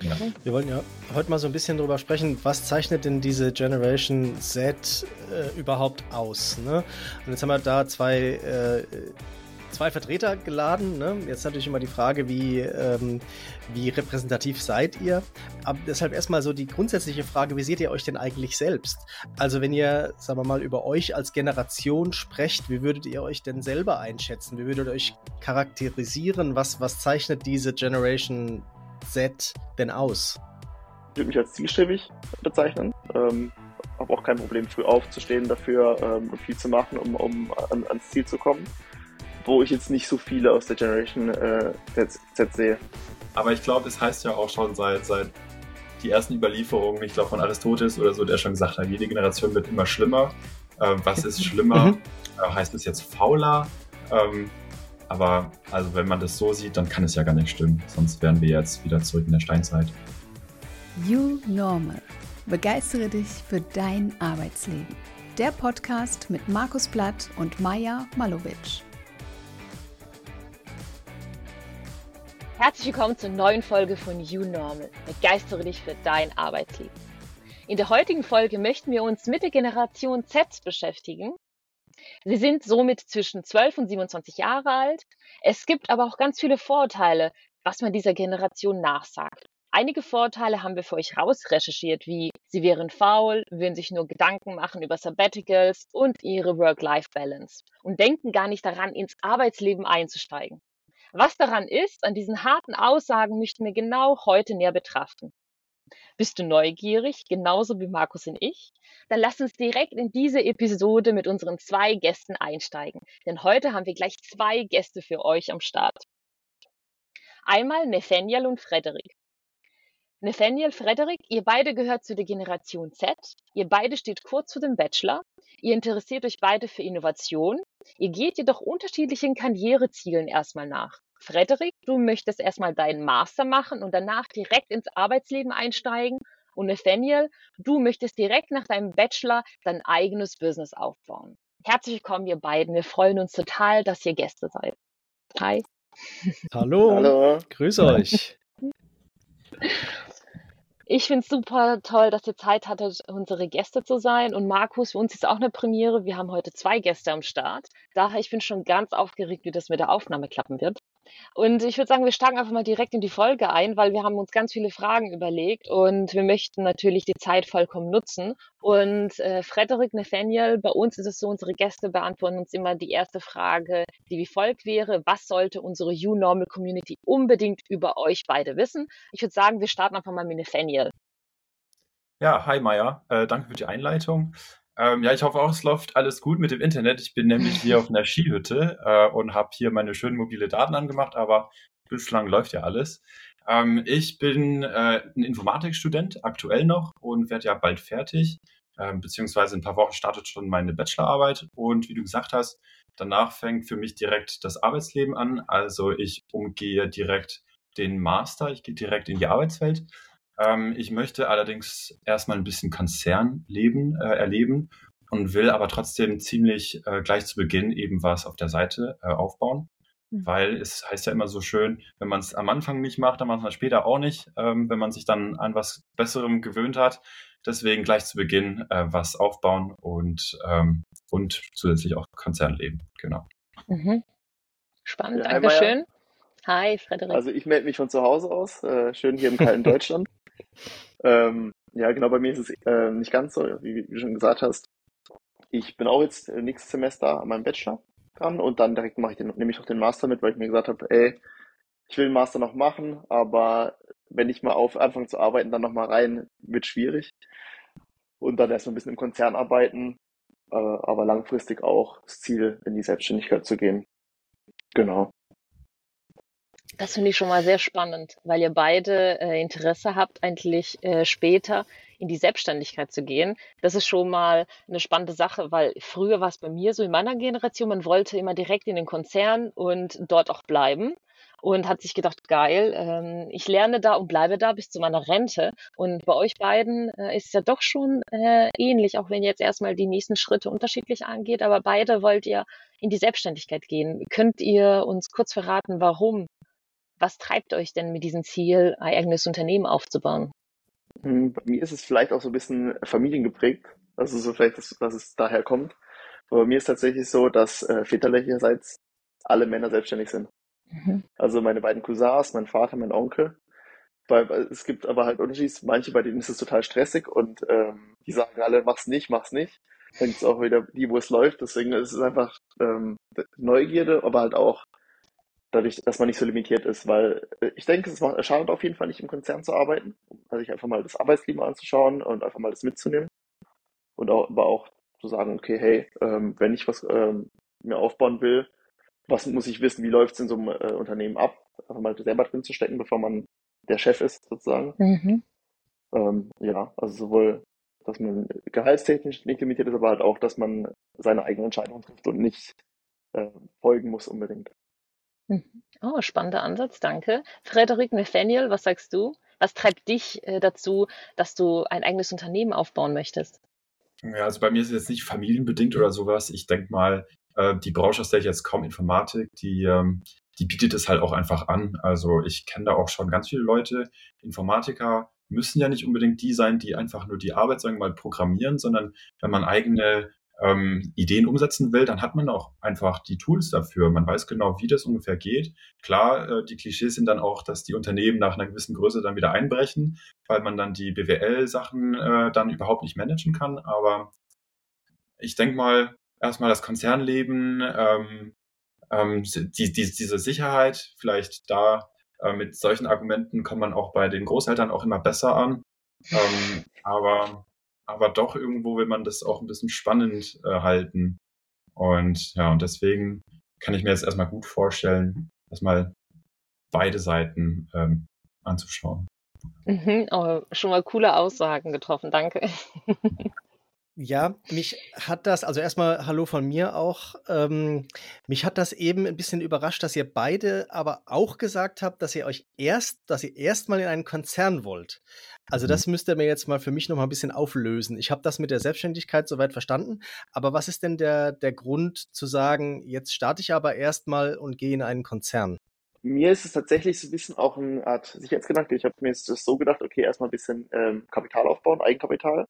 Ja. Wir wollen ja heute mal so ein bisschen darüber sprechen, was zeichnet denn diese Generation Z äh, überhaupt aus? Ne? Und jetzt haben wir da zwei äh, zwei Vertreter geladen. Ne? Jetzt natürlich immer die Frage, wie, ähm, wie repräsentativ seid ihr? Aber deshalb erstmal so die grundsätzliche Frage, wie seht ihr euch denn eigentlich selbst? Also wenn ihr, sagen wir mal, über euch als Generation sprecht, wie würdet ihr euch denn selber einschätzen? Wie würdet ihr euch charakterisieren? Was, was zeichnet diese Generation Z denn aus? Ich würde mich als zielstrebig bezeichnen. Ähm, habe auch kein Problem, früh aufzustehen dafür ähm, und viel zu machen, um, um an, ans Ziel zu kommen wo ich jetzt nicht so viele aus der Generation äh, Z, Z sehe. Aber ich glaube, es heißt ja auch schon seit, seit die ersten Überlieferungen, ich glaube von Aristoteles oder so, der schon gesagt hat, jede Generation wird immer schlimmer. Ähm, was ist schlimmer? Mhm. Äh, heißt es jetzt fauler? Ähm, aber also wenn man das so sieht, dann kann es ja gar nicht stimmen. Sonst wären wir jetzt wieder zurück in der Steinzeit. You Normal. Begeistere dich für dein Arbeitsleben. Der Podcast mit Markus Blatt und Maja Malowitsch. Herzlich willkommen zur neuen Folge von You Normal. Begeistere dich für dein Arbeitsleben. In der heutigen Folge möchten wir uns mit der Generation Z beschäftigen. Sie sind somit zwischen 12 und 27 Jahre alt. Es gibt aber auch ganz viele Vorurteile, was man dieser Generation nachsagt. Einige Vorurteile haben wir für euch rausrecherchiert, wie sie wären faul, würden sich nur Gedanken machen über Sabbaticals und ihre Work-Life-Balance und denken gar nicht daran, ins Arbeitsleben einzusteigen. Was daran ist, an diesen harten Aussagen möchten wir genau heute näher betrachten. Bist du neugierig, genauso wie Markus und ich? Dann lass uns direkt in diese Episode mit unseren zwei Gästen einsteigen. Denn heute haben wir gleich zwei Gäste für euch am Start. Einmal Nathaniel und Frederik. Nathaniel, Frederik, ihr beide gehört zu der Generation Z. Ihr beide steht kurz vor dem Bachelor. Ihr interessiert euch beide für Innovation. Ihr geht jedoch unterschiedlichen Karrierezielen erstmal nach. Frederik, du möchtest erstmal deinen Master machen und danach direkt ins Arbeitsleben einsteigen. Und Nathaniel, du möchtest direkt nach deinem Bachelor dein eigenes Business aufbauen. Herzlich willkommen, ihr beiden. Wir freuen uns total, dass ihr Gäste seid. Hi. Hallo. Hallo. Grüße euch. Ich finde es super toll, dass ihr Zeit hattet, unsere Gäste zu sein. Und Markus, für uns ist auch eine Premiere. Wir haben heute zwei Gäste am Start. Daher, ich bin schon ganz aufgeregt, wie das mit der Aufnahme klappen wird. Und ich würde sagen, wir steigen einfach mal direkt in die Folge ein, weil wir haben uns ganz viele Fragen überlegt und wir möchten natürlich die Zeit vollkommen nutzen. Und äh, Frederik, Nathaniel, bei uns ist es so, unsere Gäste beantworten uns immer die erste Frage, die wie folgt wäre, was sollte unsere U-Normal Community unbedingt über euch beide wissen? Ich würde sagen, wir starten einfach mal mit Nathaniel. Ja, hi Maya, äh, danke für die Einleitung. Ähm, ja, ich hoffe auch, es läuft alles gut mit dem Internet. Ich bin nämlich hier auf einer Skihütte äh, und habe hier meine schönen mobile Daten angemacht, aber bislang läuft ja alles. Ähm, ich bin äh, ein Informatikstudent, aktuell noch, und werde ja bald fertig. Ähm, beziehungsweise in ein paar Wochen startet schon meine Bachelorarbeit. Und wie du gesagt hast, danach fängt für mich direkt das Arbeitsleben an. Also ich umgehe direkt den Master, ich gehe direkt in die Arbeitswelt. Ähm, ich möchte allerdings erstmal ein bisschen Konzernleben äh, erleben und will aber trotzdem ziemlich äh, gleich zu Beginn eben was auf der Seite äh, aufbauen. Mhm. Weil es heißt ja immer so schön, wenn man es am Anfang nicht macht, dann macht man es später auch nicht, ähm, wenn man sich dann an was Besserem gewöhnt hat. Deswegen gleich zu Beginn äh, was aufbauen und, ähm, und zusätzlich auch Konzernleben. Genau. Mhm. Spannend, ja, Dankeschön. Hi, Frederik. Also ich melde mich von zu Hause aus, äh, schön hier im kalten Deutschland. Ähm, ja, genau, bei mir ist es äh, nicht ganz so, wie, du schon gesagt hast. Ich bin auch jetzt äh, nächstes Semester an meinem Bachelor dran und dann direkt mache ich den, nehme ich auch den Master mit, weil ich mir gesagt habe, ey, ich will den Master noch machen, aber wenn ich mal auf anfange zu arbeiten, dann nochmal rein, wird schwierig. Und dann erst mal ein bisschen im Konzern arbeiten, äh, aber langfristig auch das Ziel, in die Selbstständigkeit zu gehen. Genau. Das finde ich schon mal sehr spannend, weil ihr beide äh, Interesse habt, eigentlich äh, später in die Selbstständigkeit zu gehen. Das ist schon mal eine spannende Sache, weil früher war es bei mir so in meiner Generation, man wollte immer direkt in den Konzern und dort auch bleiben und hat sich gedacht, geil, ähm, ich lerne da und bleibe da bis zu meiner Rente. Und bei euch beiden äh, ist es ja doch schon äh, ähnlich, auch wenn ihr jetzt erstmal die nächsten Schritte unterschiedlich angeht, aber beide wollt ihr in die Selbstständigkeit gehen. Könnt ihr uns kurz verraten, warum Was treibt euch denn mit diesem Ziel, ein eigenes Unternehmen aufzubauen? Hm, bei mir ist es vielleicht auch so ein bisschen familiengeprägt. Also so vielleicht, dass, dass es daher kommt. Aber bei mir ist tatsächlich so, dass äh, väterlicherseits alle Männer selbstständig sind. Mhm. Also meine beiden Cousins, mein Vater, mein Onkel. Weil, es gibt aber halt Unterschiede. Manche, bei denen ist es total stressig und ähm, die sagen alle, mach's nicht, mach's nicht. Dann gibt es auch wieder die, wo es läuft. Deswegen ist es einfach ähm, Neugierde, aber halt auch dadurch, dass man nicht so limitiert ist, weil äh, ich denke, es, macht, schadet auf jeden Fall nicht im Konzern zu arbeiten, also sich einfach mal das Arbeitsleben anzuschauen und einfach mal das mitzunehmen und auch, aber auch zu sagen, okay, hey, ähm, wenn ich was ähm, mir aufbauen will, was muss ich wissen, wie läuft es in so einem äh, Unternehmen ab, einfach mal selber drin zu stecken, bevor man der Chef ist, sozusagen. Mhm. Ähm, ja, also sowohl, dass man gehaltstechnisch nicht limitiert ist, aber halt auch, dass man seine eigenen Entscheidungen trifft und nicht äh, folgen muss unbedingt. Mhm. Oh, spannender Ansatz, danke. Frederik Nathaniel, was sagst du? Was treibt dich äh, dazu, dass du ein eigenes Unternehmen aufbauen möchtest? Ja, also bei mir ist es jetzt nicht familienbedingt oder sowas. Ich denke mal, äh, die Branche, aus der ich jetzt komme, Informatik, die, ähm, die bietet es halt auch einfach an. Also ich kenne da auch schon ganz viele Leute, Informatiker müssen ja nicht unbedingt die sein, die einfach nur die Arbeit, sagen wir mal, programmieren, sondern wenn man eigene ähm, Ideen umsetzen will, dann hat man auch einfach die Tools dafür. Man weiß genau, wie das ungefähr geht. Klar, äh, die Klischees sind dann auch, dass die Unternehmen nach einer gewissen Größe dann wieder einbrechen, weil man dann die BWL-Sachen äh, dann überhaupt nicht managen kann. Aber ich denke mal, erstmal das Konzernleben, ähm, ähm, die, die, diese Sicherheit, vielleicht da äh, mit solchen Argumenten kommt man auch bei den Großeltern auch immer besser an. Ähm, aber aber doch irgendwo will man das auch ein bisschen spannend äh, halten. Und ja, und deswegen kann ich mir jetzt erstmal gut vorstellen, erstmal beide Seiten ähm, anzuschauen. Mhm, oh, schon mal coole Aussagen getroffen, danke. Ja, mich hat das, also erstmal Hallo von mir auch. Ähm, mich hat das eben ein bisschen überrascht, dass ihr beide aber auch gesagt habt, dass ihr euch erst, dass ihr erstmal in einen Konzern wollt. Also mhm. das müsst ihr mir jetzt mal für mich noch mal ein bisschen auflösen. Ich habe das mit der Selbstständigkeit soweit verstanden, aber was ist denn der, der Grund zu sagen, jetzt starte ich aber erstmal und gehe in einen Konzern? Mir ist es tatsächlich so ein bisschen auch eine Art Sicherheitsgedanke. Ich habe mir jetzt das so gedacht, okay, erstmal ein bisschen ähm, Kapital aufbauen, Eigenkapital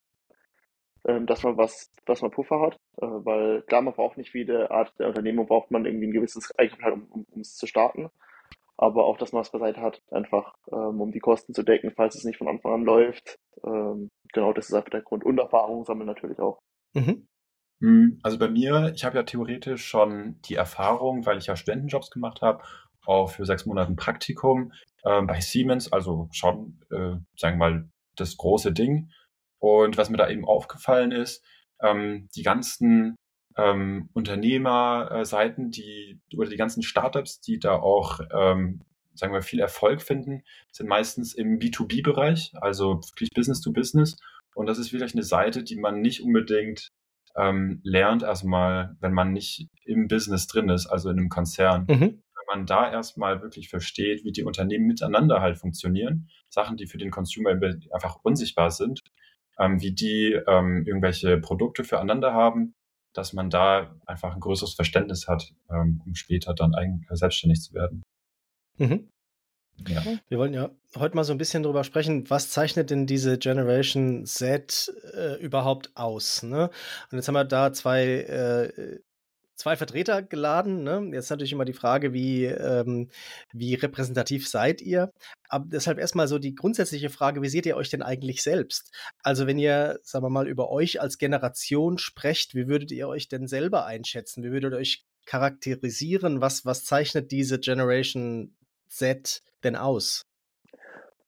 dass man was, dass man Puffer hat, äh, weil klar, man braucht nicht wie jede Art der Unternehmung braucht man irgendwie ein gewisses Eigenkapital, um, um, um es zu starten, aber auch, dass man es beiseite hat, einfach ähm, um die Kosten zu decken, falls es nicht von Anfang an läuft. Ähm, genau, das ist einfach der Grund und Erfahrung sammeln natürlich auch. Mhm. Hm, also bei mir, ich habe ja theoretisch schon die Erfahrung, weil ich ja Studentenjobs gemacht habe, auch für sechs Monate ein Praktikum äh, bei Siemens, also schon, äh, sagen wir mal, das große Ding. Und was mir da eben aufgefallen ist, ähm, die ganzen ähm, Unternehmerseiten, die oder die ganzen Startups, die da auch, ähm, sagen wir, viel Erfolg finden, sind meistens im B2B-Bereich, also wirklich Business to Business. Und das ist vielleicht eine Seite, die man nicht unbedingt ähm, lernt, erstmal, wenn man nicht im Business drin ist, also in einem Konzern. Mhm. Wenn man da erstmal wirklich versteht, wie die Unternehmen miteinander halt funktionieren, Sachen, die für den Consumer einfach unsichtbar sind, ähm, wie die ähm, irgendwelche Produkte füreinander haben, dass man da einfach ein größeres Verständnis hat, ähm, um später dann eigen, äh, selbstständig zu werden. Mhm. Ja. Wir wollen ja heute mal so ein bisschen darüber sprechen, was zeichnet denn diese Generation Z äh, überhaupt aus? Ne? Und jetzt haben wir da zwei äh, zwei Vertreter geladen. Ne? Jetzt natürlich immer die Frage, wie, ähm, wie repräsentativ seid ihr? Aber deshalb erstmal so die grundsätzliche Frage, wie seht ihr euch denn eigentlich selbst? Also wenn ihr, sagen wir mal, über euch als Generation sprecht, wie würdet ihr euch denn selber einschätzen? Wie würdet ihr euch charakterisieren? Was, was zeichnet diese Generation Z denn aus?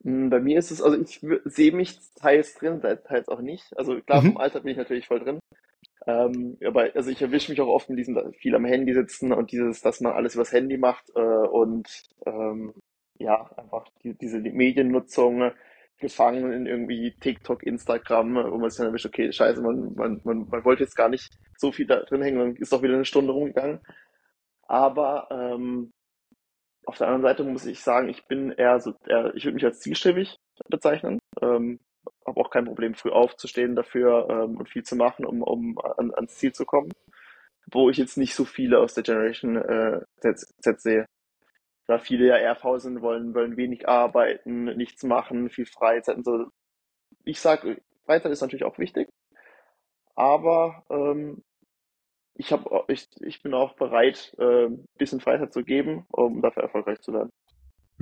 Hm, bei mir ist es, also ich sehe mich teils drin, teils auch nicht. Also klar, mhm. vom Alter bin ich natürlich voll drin. Ähm, aber also ich erwische mich auch oft mit diesem viel am Handy sitzen und dieses, dass man alles übers Handy macht äh, und ähm, ja, einfach die, diese Mediennutzung gefangen in irgendwie TikTok, Instagram, wo man sich dann erwischt, okay, scheiße, man, man, man, man wollte jetzt gar nicht so viel da drin hängen, dann ist doch wieder eine Stunde rumgegangen. Aber ähm, auf der anderen Seite muss ich sagen, ich bin eher so, eher, ich würde mich als zielstrebig bezeichnen. Ähm, habe auch kein Problem, früh aufzustehen dafür ähm, und viel zu machen, um, um an, ans Ziel zu kommen. Wo ich jetzt nicht so viele aus der Generation äh, Z, Z sehe. da viele ja eher sind, wollen, wollen wenig arbeiten, nichts machen, viel Freizeit und so. Ich sage, Freizeit ist natürlich auch wichtig, aber ähm, ich, hab, ich, ich bin auch bereit, äh, ein bisschen Freizeit zu geben, um dafür erfolgreich zu werden.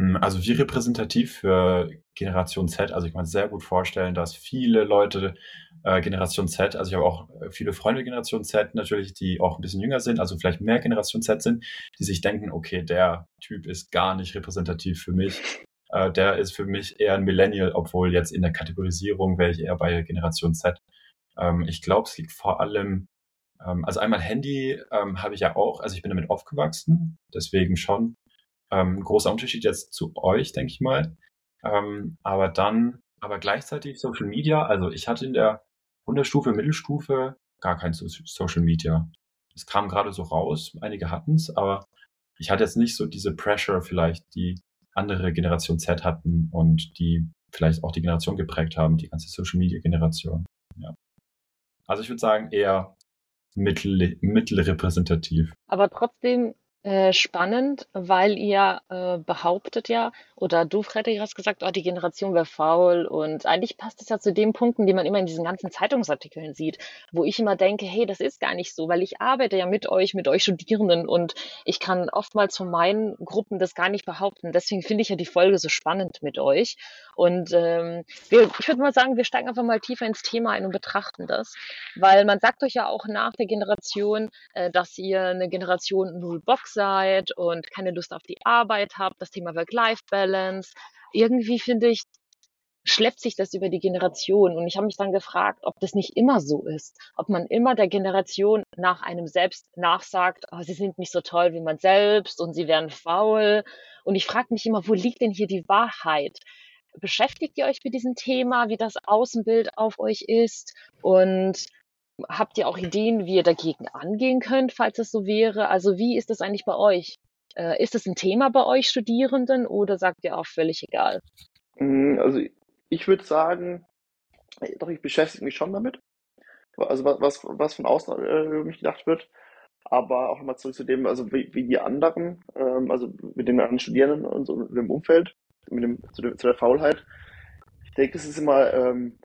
Hm, also wie repräsentativ für Generation Z, also ich kann mir sehr gut vorstellen, dass viele Leute äh, Generation Z, also ich habe auch äh, viele Freunde Generation Z natürlich, die auch ein bisschen jünger sind, also vielleicht mehr Generation Z sind, die sich denken, okay, der Typ ist gar nicht repräsentativ für mich. Äh, der ist für mich eher ein Millennial, obwohl jetzt in der Kategorisierung wäre ich eher bei Generation Z. Ähm, ich glaube, es liegt vor allem, ähm, also einmal Handy ähm, habe ich ja auch, also ich bin damit aufgewachsen, deswegen schon ähm, großer Unterschied jetzt zu euch, denke ich mal. Ähm, aber dann, aber gleichzeitig Social Media, also ich hatte in der Unterstufe, Mittelstufe gar kein so Social Media. Es kam gerade so raus, einige hatten es, aber ich hatte jetzt nicht so diese Pressure vielleicht, die andere Generation Z hatten und die vielleicht auch die Generation geprägt haben, die ganze Social Media Generation. Ja. Also ich würde sagen eher mittel, mittelrepräsentativ. Aber trotzdem äh, spannend, weil ihr äh, behauptet ja, oder du, Frederik, hast gesagt, oh, die Generation wäre faul. Und eigentlich passt es ja zu den Punkten, die man immer in diesen ganzen Zeitungsartikeln sieht, wo ich immer denke, hey, das ist gar nicht so, weil ich arbeite ja mit euch, mit euch Studierenden und ich kann oftmals von meinen Gruppen das gar nicht behaupten. Deswegen finde ich ja die Folge so spannend mit euch. Und ähm, wir, ich würde mal sagen, wir steigen einfach mal tiefer ins Thema ein und betrachten das, weil man sagt euch ja auch nach der Generation, äh, dass ihr eine Generation Null Box seid und keine Lust auf die Arbeit habt, das Thema Work-Life-Balance. Irgendwie finde ich, schleppt sich das über die Generation. Und ich habe mich dann gefragt, ob das nicht immer so ist. Ob man immer der Generation nach einem selbst nachsagt, oh, sie sind nicht so toll wie man selbst und sie werden faul. Und ich frage mich immer, wo liegt denn hier die Wahrheit? Beschäftigt ihr euch mit diesem Thema, wie das Außenbild auf euch ist? Und Habt ihr auch Ideen, wie ihr dagegen angehen könnt, falls es so wäre? Also wie ist das eigentlich bei euch? Äh, ist das ein Thema bei euch Studierenden oder sagt ihr auch völlig egal? Mm, also ich würde sagen, doch, ich beschäftige mich schon damit. Also was, was von außen äh, über mich gedacht wird. Aber auch nochmal zurück zu dem, also wie, wie die anderen, ähm, also mit den anderen Studierenden und so mit dem Umfeld, mit dem, zu, der, zu der Faulheit. Ich denke, es ist immer ähm,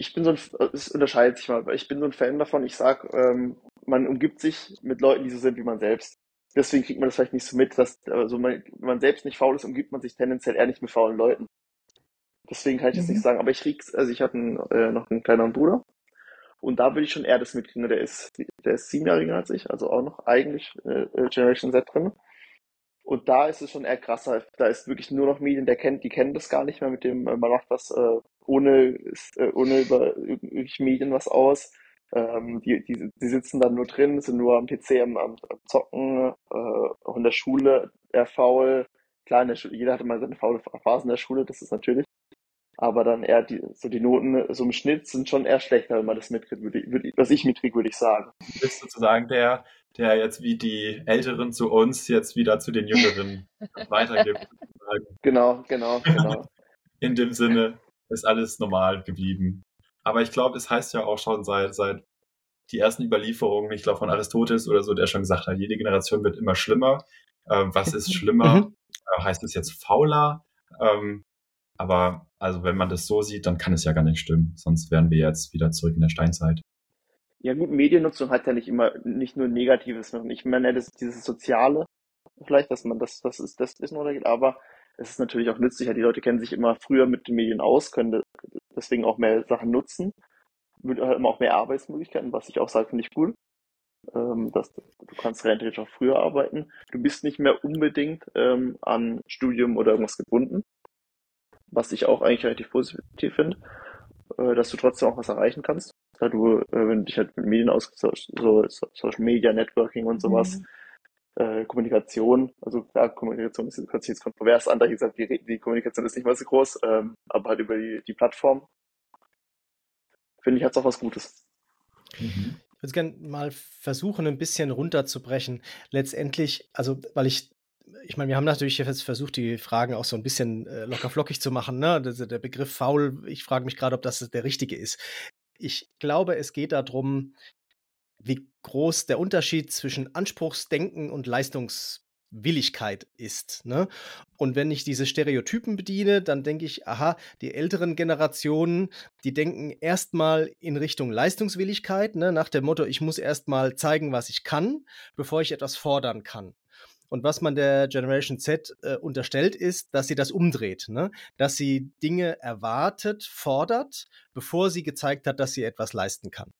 ich bin so ein, es unterscheidet sich mal, weil ich bin so ein Fan davon, ich sag, ähm, man umgibt sich mit Leuten, die so sind wie man selbst. Deswegen kriegt man das vielleicht nicht so mit, dass, also man, wenn man selbst nicht faul ist, umgibt man sich tendenziell eher nicht mit faulen Leuten. Deswegen kann ich das mhm. nicht sagen, aber ich krieg's, also ich hatte einen, äh, noch einen kleineren Bruder und da würde ich schon eher das mitkriegen, der ist, der ist sieben Jahre jünger als ich, also auch noch eigentlich äh, Generation Z drin. Und da ist es schon eher krasser. Da ist wirklich nur noch Medien, der kennt, die kennen das gar nicht mehr mit dem, äh, man macht was äh, ohne, äh, ohne über irgendwelche Medien was aus. Ähm, die, die, die sitzen dann nur drin, sind nur am PC am, am, am Zocken, äh, auch in der Schule eher faul. Klar, in der Schule, jeder hatte mal seine faule Phase in der Schule, das ist natürlich. Aber dann eher die, so die Noten so im Schnitt sind schon eher schlechter, wenn man das mitkriegt, würde würde, was ich mitkriege, würde ich sagen. Du bist sozusagen der, der jetzt wie die Älteren zu uns jetzt wieder zu den Jüngeren weitergibt. Genau, genau, genau. In dem Sinne ist alles normal geblieben. Aber ich glaube, es heißt ja auch schon seit, seit die ersten Überlieferungen, ich glaube von Aristoteles oder so, der schon gesagt hat, jede Generation wird immer schlimmer. Ähm, was ist schlimmer? Mhm. Äh, heißt es jetzt fauler? Ähm, aber also wenn man das so sieht, dann kann es ja gar nicht stimmen. Sonst wären wir jetzt wieder zurück in der Steinzeit. Ja gut, Mediennutzung hat ja nicht immer nicht nur Negatives. Ich meine, das dieses Soziale, vielleicht, dass man das, das ist, das ist nur, aber es ist natürlich auch nützlicher. Die Leute kennen sich immer früher mit den Medien aus, können deswegen auch mehr Sachen nutzen, haben auch mehr Arbeitsmöglichkeiten, was ich auch sage, finde ich cool. Ähm, dass du kannst relativ auch früher arbeiten. Du bist nicht mehr unbedingt ähm, an Studium oder irgendwas gebunden, was ich auch eigentlich relativ positiv finde, äh, dass du trotzdem auch was erreichen kannst da du, äh, wenn du dich halt mit Medien austauschst, so Social Media, Networking und sowas, mhm. Äh, Kommunikation, also klar, Kommunikation ist, hört sich jetzt kontrovers an, da ich gesagt, die, die Kommunikation ist nicht mal so groß, ähm, aber halt über die, die Plattform, finde ich, hat es auch was Gutes. Mhm. Ich würde gerne mal versuchen, ein bisschen runterzubrechen. Letztendlich, also, weil ich ich meine, wir haben natürlich jetzt versucht, die Fragen auch so ein bisschen äh, locker flockig zu machen. Ne? Der, der Begriff faul, ich frage mich gerade, ob das der richtige ist ich glaube, es geht darum, wie groß der Unterschied zwischen Anspruchsdenken und Leistungs Willigkeit ist. Ne? Und wenn ich diese Stereotypen bediene, dann denke ich, aha, die älteren Generationen, die denken erstmal in Richtung Leistungswilligkeit, ne? nach dem Motto, ich muss erstmal zeigen, was ich kann, bevor ich etwas fordern kann. Und was man der Generation Z äh, unterstellt, ist, dass sie das umdreht, ne? dass sie Dinge erwartet, fordert, bevor sie gezeigt hat, dass sie etwas leisten kann.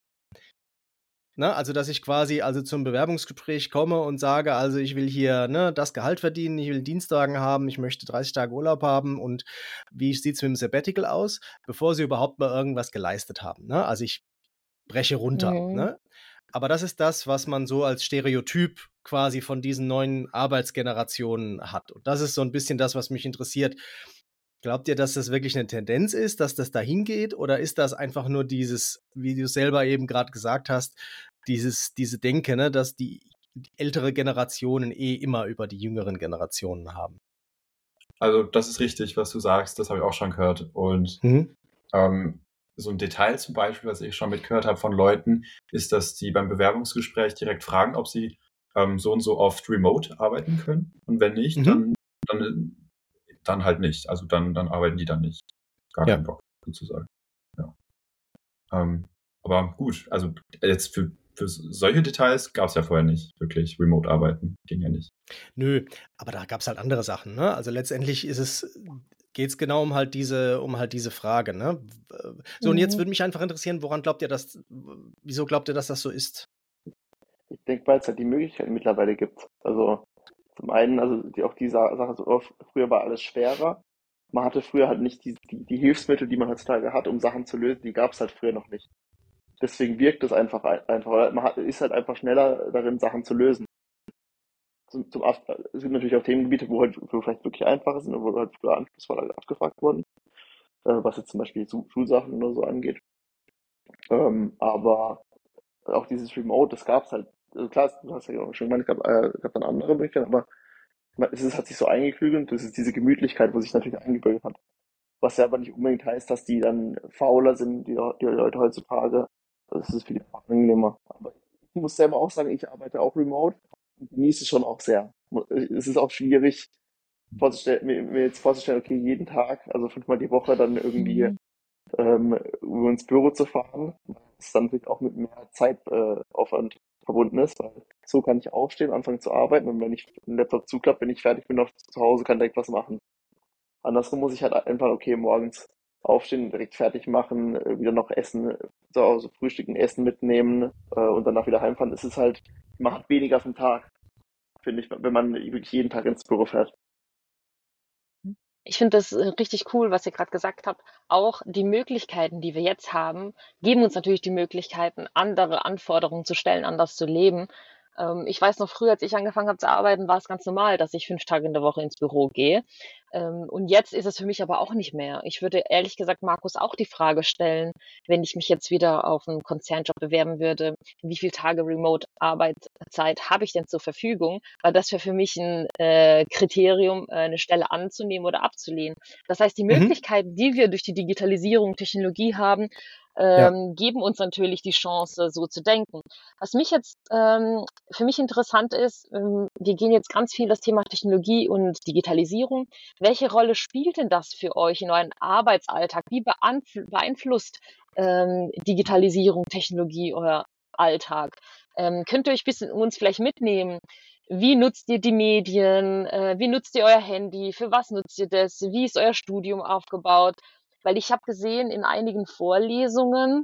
Ne, also, dass ich quasi also zum Bewerbungsgespräch komme und sage, also ich will hier ne, das Gehalt verdienen, ich will Dienstwagen haben, ich möchte 30 Tage Urlaub haben und wie sieht es mit dem Sabbatical aus, bevor sie überhaupt mal irgendwas geleistet haben. Ne? Also ich breche runter. Mhm. Ne? Aber das ist das, was man so als Stereotyp quasi von diesen neuen Arbeitsgenerationen hat. Und das ist so ein bisschen das, was mich interessiert. Glaubt ihr, dass das wirklich eine Tendenz ist, dass das dahin geht? Oder ist das einfach nur dieses, wie du selber eben gerade gesagt hast, dieses, diese Denke, ne, dass die, die ältere Generationen eh immer über die jüngeren Generationen haben. Also das ist richtig, was du sagst, das habe ich auch schon gehört. Und mhm. ähm, so ein Detail zum Beispiel, was ich schon mitgehört habe von Leuten, ist, dass die beim Bewerbungsgespräch direkt fragen, ob sie ähm, so und so oft remote arbeiten können. Und wenn nicht, mhm. dann, dann, dann halt nicht. Also dann, dann arbeiten die dann nicht. Gar ja. keinen Bock, sozusagen. Ja. Ähm, aber gut, also jetzt für für solche Details gab es ja vorher nicht wirklich. Remote-Arbeiten ging ja nicht. Nö, aber da gab es halt andere Sachen. Ne? Also letztendlich ist es geht es genau um halt diese, um halt diese Frage. Ne? So, mhm. und jetzt mhm. würde mich einfach interessieren, woran glaubt ihr, dass, wieso glaubt ihr, dass das so ist? Ich denke, weil es halt die Möglichkeiten mittlerweile gibt. Also zum einen, also die, auch die Sache, so, früher war alles schwerer. Man hatte früher halt nicht die, die, die Hilfsmittel, die man heutzutage hat, um Sachen zu lösen, die gab es halt früher noch nicht deswegen wirkt es einfach einfach. Man hat, ist halt einfach schneller darin, Sachen zu lösen. Zum, zum es gibt natürlich auch Themengebiete, wo halt wo vielleicht wirklich einfacher sind, wo halt früher anspruchsvoller abgefragt wurden, äh, was jetzt zum Beispiel Schulsachen oder so angeht. Ähm, aber auch dieses Remote, das gab es halt. Also klar, du hast ja auch schon gemeint, gab, äh, gab dann andere Möglichkeiten, aber es ist, hat sich so eingeklügelt, das ist diese Gemütlichkeit, wo sich natürlich eingebildet hat. Was ja aber nicht unbedingt heißt, dass die dann fauler sind, die, die Leute heutzutage, das ist viel angenehmer. Aber ich muss selber auch sagen, ich arbeite auch remote und genieße es schon auch sehr. Es ist auch schwierig, vorzustellen, mir, jetzt vorzustellen, okay, jeden Tag, also fünfmal die Woche dann irgendwie ähm, ins Büro zu fahren, was dann natürlich auch mit mehr Zeitaufwand äh, verbunden ist, weil so kann ich aufstehen, anfangen zu arbeiten und wenn ich den Laptop zuklappt, wenn ich fertig bin, noch zu Hause kann direkt was machen. Andersrum muss ich halt einfach, okay, morgens aufstehen, direkt fertig machen, äh, wieder noch essen, zu Hause frühstücken, Essen mitnehmen äh, und danach wieder heimfahren. Es ist halt, man hat weniger vom Tag, finde ich, wenn man wirklich jeden Tag ins Büro fährt. Ich finde das äh, richtig cool, was ihr gerade gesagt habt. Auch die Möglichkeiten, die wir jetzt haben, geben uns natürlich die Möglichkeiten, andere Anforderungen zu stellen, anders zu leben. Ähm, ich weiß noch früher, als ich angefangen habe zu arbeiten, war es ganz normal, dass ich fünf Tage in der Woche ins Büro gehe. Ähm, und jetzt ist es für mich aber auch nicht mehr. Ich würde ehrlich gesagt Markus auch die Frage stellen, wenn ich mich jetzt wieder auf einen Konzernjob bewerben würde, wie viele Tage Remote-Arbeitszeit habe ich denn zur Verfügung? Weil das wäre für mich ein äh, Kriterium, äh, eine Stelle anzunehmen oder abzulehnen. Das heißt, die mhm. Möglichkeiten, die wir durch die Digitalisierung, Technologie haben, ähm, ja. geben uns natürlich die Chance, so zu denken. Was mich jetzt ähm, für mich interessant ist, ähm, wir gehen jetzt ganz viel das Thema Technologie und Digitalisierung. Welche Rolle spielt denn das für euch in euren Arbeitsalltag? Wie beeinflusst ähm, Digitalisierung, Technologie euer Alltag? Ähm, könnt ihr euch ein bisschen uns vielleicht mitnehmen? Wie nutzt ihr die Medien? Äh, wie nutzt ihr euer Handy? Für was nutzt ihr das? Wie ist euer Studium aufgebaut? Weil ich habe gesehen, in einigen Vorlesungen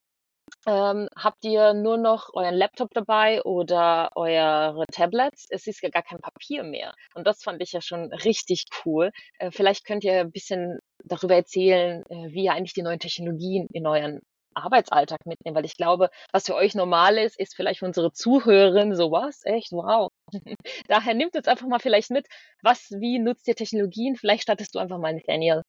ähm, habt ihr nur noch euren Laptop dabei oder eure Tablets. Es ist ja gar kein Papier mehr. Und das fand ich ja schon richtig cool. Äh, vielleicht könnt ihr ein bisschen darüber erzählen, äh, wie ihr eigentlich die neuen Technologien in euren Arbeitsalltag mitnehmen, weil ich glaube, was für euch normal ist, ist vielleicht für unsere Zuhörerinnen sowas. Echt, wow. Daher nimmt uns einfach mal vielleicht mit, was, wie nutzt ihr Technologien? Vielleicht startest du einfach mal, Daniel.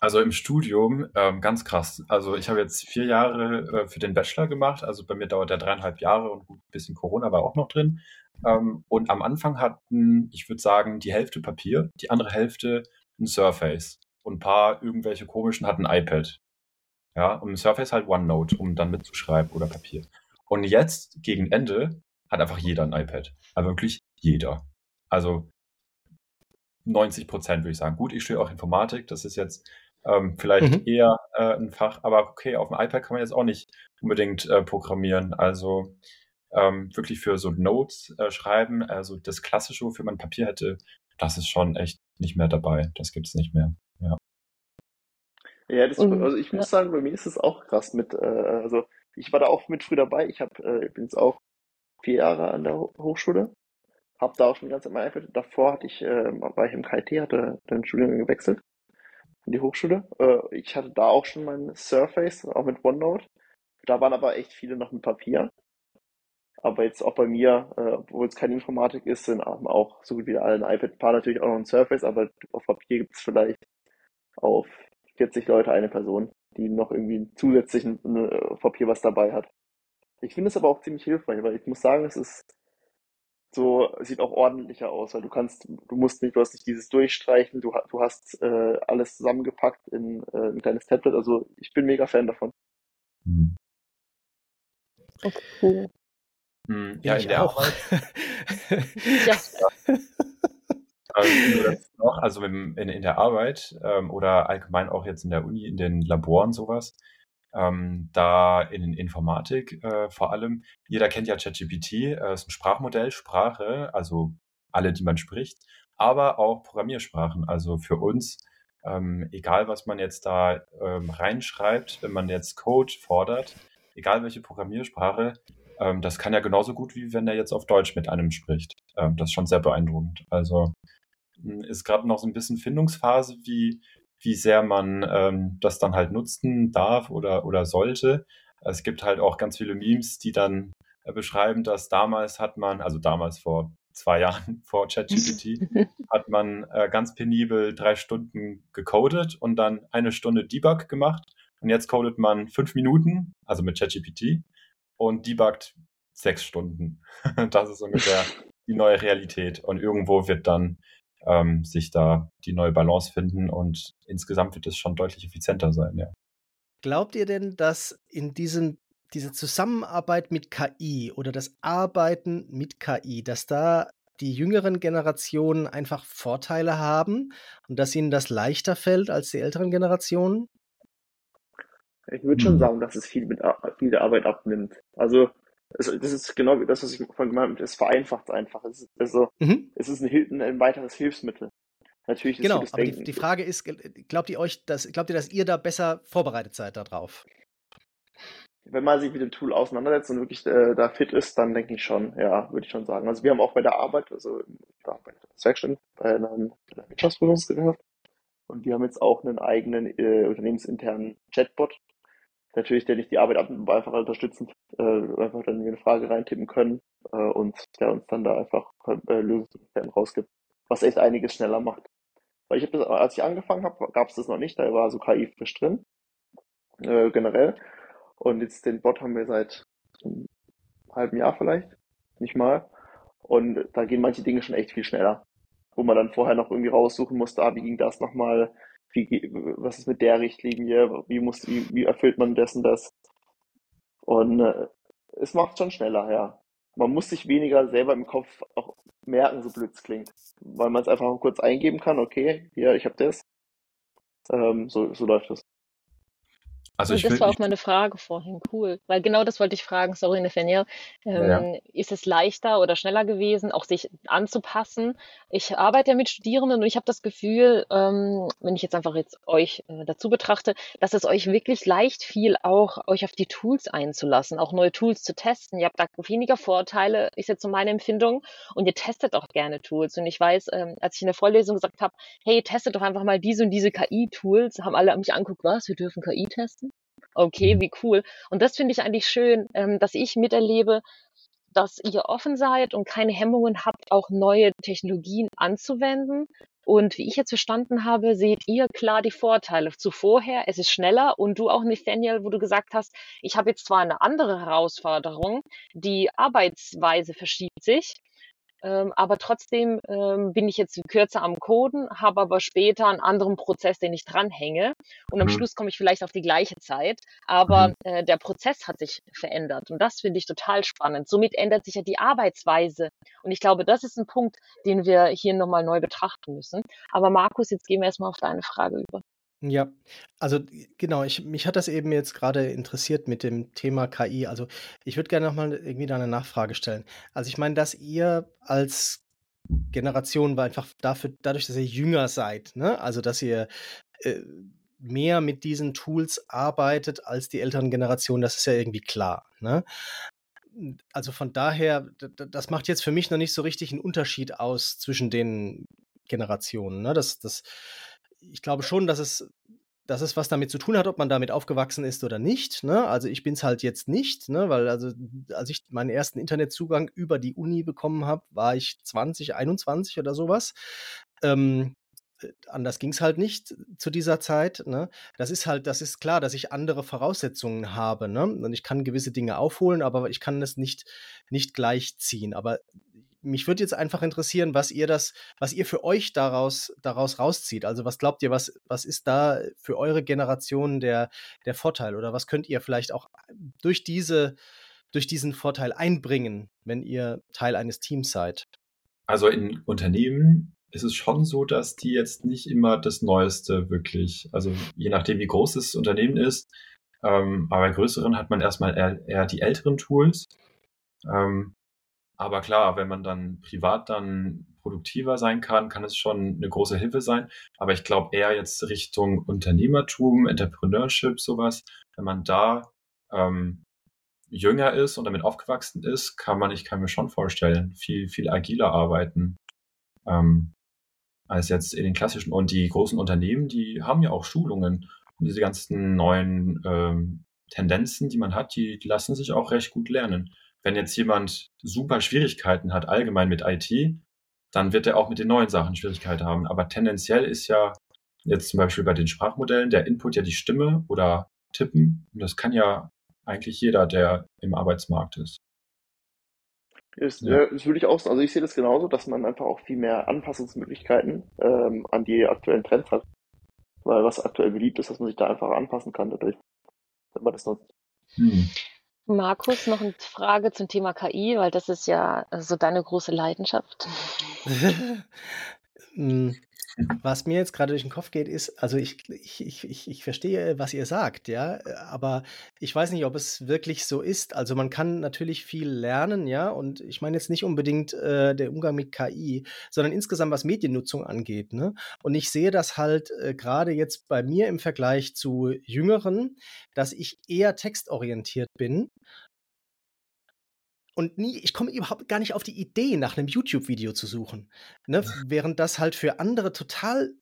Also im Studium, ähm, ganz krass. Also ich habe jetzt vier Jahre äh, für den Bachelor gemacht. Also bei mir dauert der dreieinhalb Jahre und gut, ein bisschen Corona war auch noch drin. Ähm, und am Anfang hatten, ich würde sagen, die Hälfte Papier, die andere Hälfte ein Surface. Und ein paar irgendwelche komischen hatten ein iPad. Ja, und ein Surface halt OneNote, um dann mitzuschreiben oder Papier. Und jetzt, gegen Ende, hat einfach jeder ein iPad. Aber wirklich jeder. Also 90 Prozent würde ich sagen. Gut, ich studiere auch Informatik, das ist jetzt ähm, vielleicht mhm. eher äh, ein Fach, aber okay, auf dem iPad kann man jetzt auch nicht unbedingt äh, programmieren. Also ähm, wirklich für so Notes äh, schreiben, also das Klassische, wofür man Papier hätte, das ist schon echt nicht mehr dabei. Das gibt es nicht mehr. Ja. Ja, das, also ich muss sagen, bei mir ist es auch krass mit, äh, also ich war da auch mit früh dabei. Ich habe, äh, bin jetzt auch vier Jahre an der Hochschule, habe da auch schon die ganze Zeit mein iPad. Davor hatte ich, äh, war ich im KIT, hatte den Studiengang gewechselt in die Hochschule. Äh, ich hatte da auch schon mein Surface, auch mit OneNote. Da waren aber echt viele noch mit Papier. Aber jetzt auch bei mir, äh, obwohl es keine Informatik ist, sind auch so gut wie alle ein iPad, ein paar natürlich auch noch ein Surface, aber auf Papier gibt es vielleicht auf 40 Leute eine Person, die noch irgendwie zusätzlich ein, ein Papier was dabei hat. Ich finde es aber auch ziemlich hilfreich, weil ich muss sagen, es ist so, sieht auch ordentlicher aus, weil du kannst, du musst nicht, du hast nicht dieses Durchstreichen, du, du hast äh, alles zusammengepackt in äh, ein kleines Tablet. Also ich bin mega Fan davon. Mhm. Okay. Hm, ja, in der auch. Arbeit. ja. Ähm, also in, in, der Arbeit ähm, oder allgemein auch jetzt in der Uni, in den Laboren sowas, ähm, da in Informatik äh, vor allem, jeder kennt ja ChatGPT, äh, ist ein Sprachmodell, Sprache, also alle, die man spricht, aber auch Programmiersprachen. Also für uns, ähm, egal was man jetzt da ähm, reinschreibt, wenn man jetzt Code fordert, egal welche Programmiersprache, ähm, das kann ja genauso gut, wie wenn er jetzt auf Deutsch mit einem spricht. Ähm, das ist schon sehr beeindruckend. Also hm, ist gerade noch so ein bisschen Findungsphase, wie, wie sehr man ähm, das dann halt nutzen darf oder, oder sollte. Es gibt halt auch ganz viele Memes, die dann äh, beschreiben, dass damals hat man, also damals vor zwei Jahren vor ChatGPT, hat man äh, ganz penibel drei Stunden gecodet und dann eine Stunde Debug gemacht. Und jetzt codet man fünf Minuten, also mit ChatGPT, und debuggt sechs Stunden. das ist ungefähr die neue Realität. Und irgendwo wird dann ähm, sich da die neue Balance finden und insgesamt wird es schon deutlich effizienter sein, ja. Glaubt ihr denn, dass in diesem diese Zusammenarbeit mit KI oder das Arbeiten mit KI, dass da die jüngeren Generationen einfach Vorteile haben und dass ihnen das leichter fällt als die älteren Generationen? Ich würde schon hm. sagen, dass es viel, mit, viel der Arbeit abnimmt. Also, das ist genau das, was ich vorhin gemeint habe. Es vereinfacht einfach. Es ist, also, mhm. es ist ein, ein, weiteres Hilfsmittel. Natürlich ist genau, aber die, die, Frage ist, glaubt ihr euch, dass, glaubt ihr, dass ihr da besser vorbereitet seid darauf? Wenn man sich mit dem Tool auseinandersetzt und wirklich äh, da fit ist, dann denke ich schon, ja, würde ich schon sagen. Also wir haben auch bei der Arbeit, also bei der Werkstatt, bei einer Wirtschaftsprüfungsgesellschaft, und wir haben jetzt auch einen eigenen äh, unternehmensinternen Chatbot, natürlich, der nicht die Arbeit ab, einfach unterstützend, äh, einfach dann eine Frage reintippen können äh, und der uns dann da einfach äh, Lösungsmöglichkeiten rausgibt, was echt einiges schneller macht. Weil ich habe das, als ich angefangen habe, gab es das noch nicht, da war so KI frisch drin, äh, generell. Und jetzt den Bot haben wir seit einem halben Jahr vielleicht, nicht mal. Und da gehen manche Dinge schon echt viel schneller. Wo man dann vorher noch irgendwie raussuchen musste, ah, wie ging das nochmal, wie, was ist mit der Richtlinie, wie muss, wie, wie erfüllt man dessen das? Und äh, es macht schon schneller, ja. Man muss sich weniger selber im Kopf auch merken, so blöd es klingt. Weil man es einfach kurz eingeben kann, okay, hier, ich habe das. Ähm, so, so läuft es. Also und das war auch meine Frage vorhin, cool. Weil genau das wollte ich fragen, sorry Nathaniel. Ähm, ja. Ist es leichter oder schneller gewesen, auch sich anzupassen? Ich arbeite ja mit Studierenden und ich habe das Gefühl, ähm, wenn ich jetzt einfach jetzt euch äh, dazu betrachte, dass es euch wirklich leicht fiel, auch euch auf die Tools einzulassen, auch neue Tools zu testen. Ihr habt da weniger Vorteile, ist jetzt so meine Empfindung. Und ihr testet auch gerne Tools. Und ich weiß, ähm, als ich in der Vorlesung gesagt habe, hey, testet doch einfach mal diese und diese KI-Tools, haben alle mich angeguckt, was, wir dürfen KI testen? Okay, mhm. wie cool. Und das finde ich eigentlich schön, ähm, dass ich miterlebe, dass ihr offen seid und keine Hemmungen habt, auch neue Technologien anzuwenden. Und wie ich jetzt verstanden habe, seht ihr klar die Vorteile. Zuvorher, es ist schneller und du auch, Nathaniel, wo du gesagt hast, ich habe jetzt zwar eine andere Herausforderung, die Arbeitsweise verschiebt sich, ähm, aber trotzdem ähm, bin ich jetzt kürzer am Coden, habe aber später einen anderen Prozess, den ich dranhänge und am Mhm. Schluss komme ich vielleicht auf die gleiche Zeit, aber Mhm. äh, der Prozess hat sich verändert und das finde ich total spannend. Somit ändert sich ja die Arbeitsweise und ich glaube, das ist ein Punkt, den wir hier nochmal neu betrachten müssen. Aber Markus, jetzt gehen wir erstmal auf deine Frage über. Ja, also genau, ich, mich hat das eben jetzt gerade interessiert mit dem Thema KI. Also ich würde gerne nochmal irgendwie da eine Nachfrage stellen. Also ich meine, dass ihr als Generation war einfach dafür, dadurch, dass ihr jünger seid, ne? Also dass ihr äh, mehr mit diesen Tools arbeitet als die älteren Generationen, das ist ja irgendwie klar, ne? Also von daher, das macht jetzt für mich noch nicht so richtig einen Unterschied aus zwischen den Generationen. Ne? Das, das, ich glaube schon, dass es, dass es was damit zu tun hat, ob man damit aufgewachsen ist oder nicht. Ne? Also ich bin es halt jetzt nicht, ne? weil also als ich meinen ersten Internetzugang über die Uni bekommen habe, war ich 20, 21 oder sowas. Ähm, äh, anders ging es halt nicht zu dieser Zeit. Ne? Das ist halt, das ist klar, dass ich andere Voraussetzungen habe. Ne? Und ich kann gewisse Dinge aufholen, aber ich kann das nicht, nicht gleichziehen. Aber mich würde jetzt einfach interessieren, was ihr das, was ihr für euch daraus, daraus rauszieht. Also was glaubt ihr, was, was ist da für eure Generation der, der Vorteil? Oder was könnt ihr vielleicht auch durch diese, durch diesen Vorteil einbringen, wenn ihr Teil eines Teams seid? Also in Unternehmen ist es schon so, dass die jetzt nicht immer das Neueste wirklich, also je nachdem, wie groß das Unternehmen ist, ähm, aber bei größeren hat man erstmal eher, eher die älteren Tools. Ähm, aber klar, wenn man dann privat dann produktiver sein kann, kann es schon eine große Hilfe sein. Aber ich glaube eher jetzt Richtung Unternehmertum, Entrepreneurship, sowas. Wenn man da ähm, jünger ist und damit aufgewachsen ist, kann man, ich kann mir schon vorstellen, viel, viel agiler arbeiten ähm, als jetzt in den klassischen. Und die großen Unternehmen, die haben ja auch Schulungen. Und diese ganzen neuen ähm, Tendenzen, die man hat, die, die lassen sich auch recht gut lernen. Wenn jetzt jemand super Schwierigkeiten hat, allgemein mit IT, dann wird er auch mit den neuen Sachen Schwierigkeiten haben. Aber tendenziell ist ja jetzt zum Beispiel bei den Sprachmodellen der Input ja die Stimme oder Tippen. Und das kann ja eigentlich jeder, der im Arbeitsmarkt ist. Ist, Ja. äh, das würde ich auch sagen. Also ich sehe das genauso, dass man einfach auch viel mehr Anpassungsmöglichkeiten ähm, an die aktuellen Trends hat. Weil was aktuell beliebt ist, dass man sich da einfach anpassen kann dadurch, wenn man das nutzt. Hm. Markus, noch eine Frage zum Thema KI, weil das ist ja so deine große Leidenschaft. Was mir jetzt gerade durch den Kopf geht, ist, also ich, ich, ich, ich, ich verstehe, was ihr sagt, ja, aber ich weiß nicht, ob es wirklich so ist. Also man kann natürlich viel lernen, ja, und ich meine jetzt nicht unbedingt äh, der Umgang mit KI, sondern insgesamt was Mediennutzung angeht, ne? Und ich sehe das halt äh, gerade jetzt bei mir im Vergleich zu Jüngeren, dass ich eher textorientiert bin und nie, ich komme überhaupt gar nicht auf die Idee, nach einem YouTube-Video zu suchen. Ne? Während das halt für andere total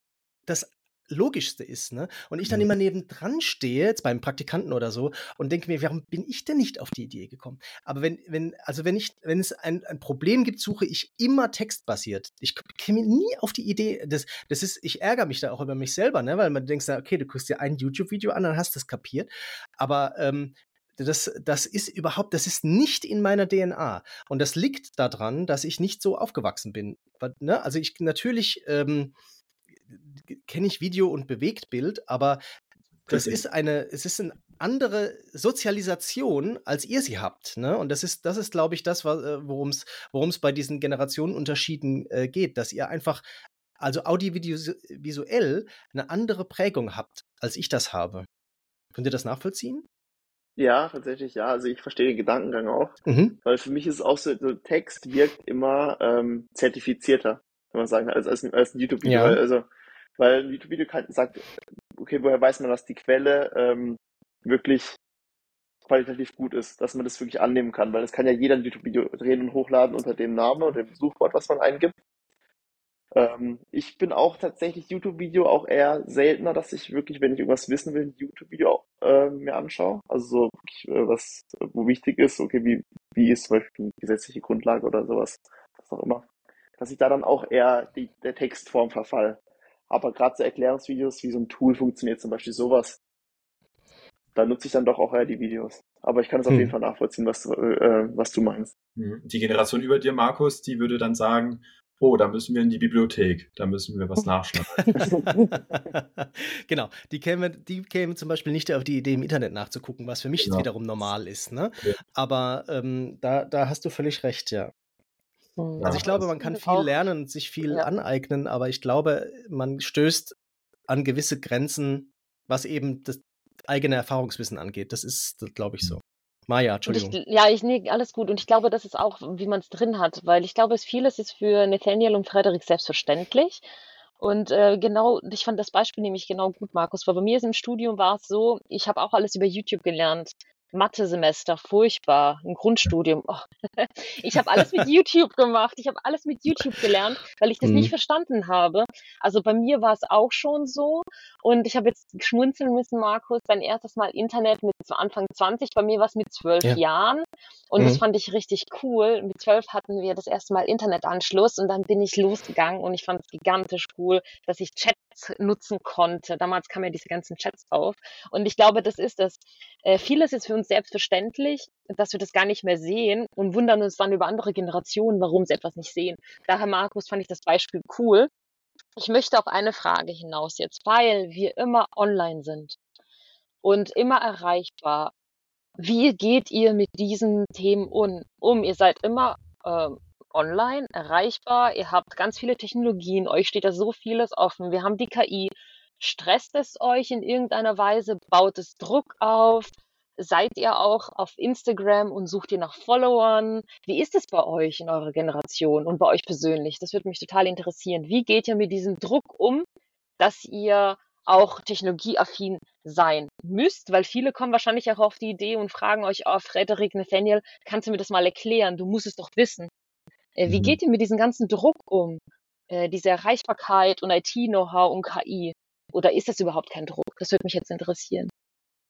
das Logischste ist, ne? Und ich dann Mhm. immer nebendran stehe, jetzt beim Praktikanten oder so, und denke mir, warum bin ich denn nicht auf die Idee gekommen? Aber wenn, wenn, also wenn ich, wenn es ein, ein Problem gibt, suche ich immer textbasiert. Ich käme nie auf die Idee, das, das ist, ich ärgere mich da auch über mich selber, ne? Weil man denkt, okay, du guckst dir ein YouTube-Video an, dann hast du es kapiert. Aber ähm, das, das ist überhaupt, das ist nicht in meiner DNA. Und das liegt daran, dass ich nicht so aufgewachsen bin. Ne? Also ich natürlich ähm, kenne ich Video und Bewegtbild, aber das ist eine, es ist eine andere Sozialisation, als ihr sie habt. Ne? Und das ist, das ist, glaube ich, das, äh, worum es worum es bei diesen Generationenunterschieden äh, geht, dass ihr einfach, also audiovisuell, eine andere Prägung habt, als ich das habe. Könnt ihr das nachvollziehen? Ja, tatsächlich, ja. Also ich verstehe den Gedankengang auch. Mhm. Weil für mich ist es auch so, so Text wirkt immer ähm, zertifizierter, kann man sagen, als, als, ein- als ein YouTube-Video. Ja. Weil, also, weil ein YouTube-Video kann, sagt, okay, woher weiß man, dass die Quelle ähm, wirklich qualitativ gut ist, dass man das wirklich annehmen kann, weil es kann ja jeder ein YouTube-Video drehen und hochladen unter dem Namen und dem Suchwort, was man eingibt. Ähm, ich bin auch tatsächlich YouTube-Video auch eher seltener, dass ich wirklich, wenn ich irgendwas wissen will, ein YouTube-Video äh, mir anschaue. Also so wirklich, äh, was, wo wichtig ist, okay, wie, wie ist zum Beispiel die gesetzliche Grundlage oder sowas, was auch immer. Dass ich da dann auch eher die, der Textform verfall. Aber gerade so Erklärungsvideos, wie so ein Tool funktioniert, zum Beispiel sowas, da nutze ich dann doch auch eher die Videos. aber ich kann es auf hm. jeden Fall nachvollziehen, was, äh, was du meinst. Mhm. Die Generation über dir, Markus, die würde dann sagen, oh, da müssen wir in die Bibliothek, da müssen wir was nachschlagen. genau, die kämen, die kämen zum Beispiel nicht auf die Idee, im Internet nachzugucken, was für mich genau. wiederum normal ist. Ne? Ja. Aber ähm, da, da hast du völlig recht, ja. Hm. Also ich glaube, man kann viel lernen und sich viel ja. aneignen, aber ich glaube, man stößt an gewisse Grenzen, was eben das eigene Erfahrungswissen angeht. Das ist, glaube ich, so. Maja, Entschuldigung. Ich, ja, ich nee, alles gut. Und ich glaube, das ist auch, wie man es drin hat, weil ich glaube, es vieles ist für Nathaniel und Frederik selbstverständlich. Und äh, genau, ich fand das Beispiel nämlich genau gut, Markus, weil bei mir ist im Studium war es so, ich habe auch alles über YouTube gelernt. Mathe-Semester, furchtbar, ein Grundstudium. Oh. Ich habe alles mit YouTube gemacht. Ich habe alles mit YouTube gelernt, weil ich das mhm. nicht verstanden habe. Also bei mir war es auch schon so. Und ich habe jetzt schmunzeln müssen, Markus, dein erstes Mal Internet mit Anfang 20. Bei mir war es mit zwölf ja. Jahren. Und mhm. das fand ich richtig cool. Mit zwölf hatten wir das erste Mal Internetanschluss und dann bin ich losgegangen und ich fand es gigantisch cool, dass ich Chats nutzen konnte. Damals kamen ja diese ganzen Chats auf. Und ich glaube, das ist es. Äh, vieles ist für uns selbstverständlich, dass wir das gar nicht mehr sehen und wundern uns dann über andere Generationen, warum sie etwas nicht sehen. Daher, Markus, fand ich das Beispiel cool. Ich möchte auf eine Frage hinaus jetzt, weil wir immer online sind und immer erreichbar. Wie geht ihr mit diesen Themen um? um? Ihr seid immer äh, online erreichbar, ihr habt ganz viele Technologien, euch steht da so vieles offen. Wir haben die KI, Stresst es euch in irgendeiner Weise? Baut es Druck auf? Seid ihr auch auf Instagram und sucht ihr nach Followern? Wie ist es bei euch in eurer Generation und bei euch persönlich? Das würde mich total interessieren. Wie geht ihr mit diesem Druck um, dass ihr auch technologieaffin sein müsst? Weil viele kommen wahrscheinlich auch auf die Idee und fragen euch, oh, Frederik, Nathaniel, kannst du mir das mal erklären? Du musst es doch wissen. Äh, wie mhm. geht ihr mit diesem ganzen Druck um? Äh, diese Erreichbarkeit und IT-Know-how und KI? Oder ist das überhaupt kein Druck? Das würde mich jetzt interessieren.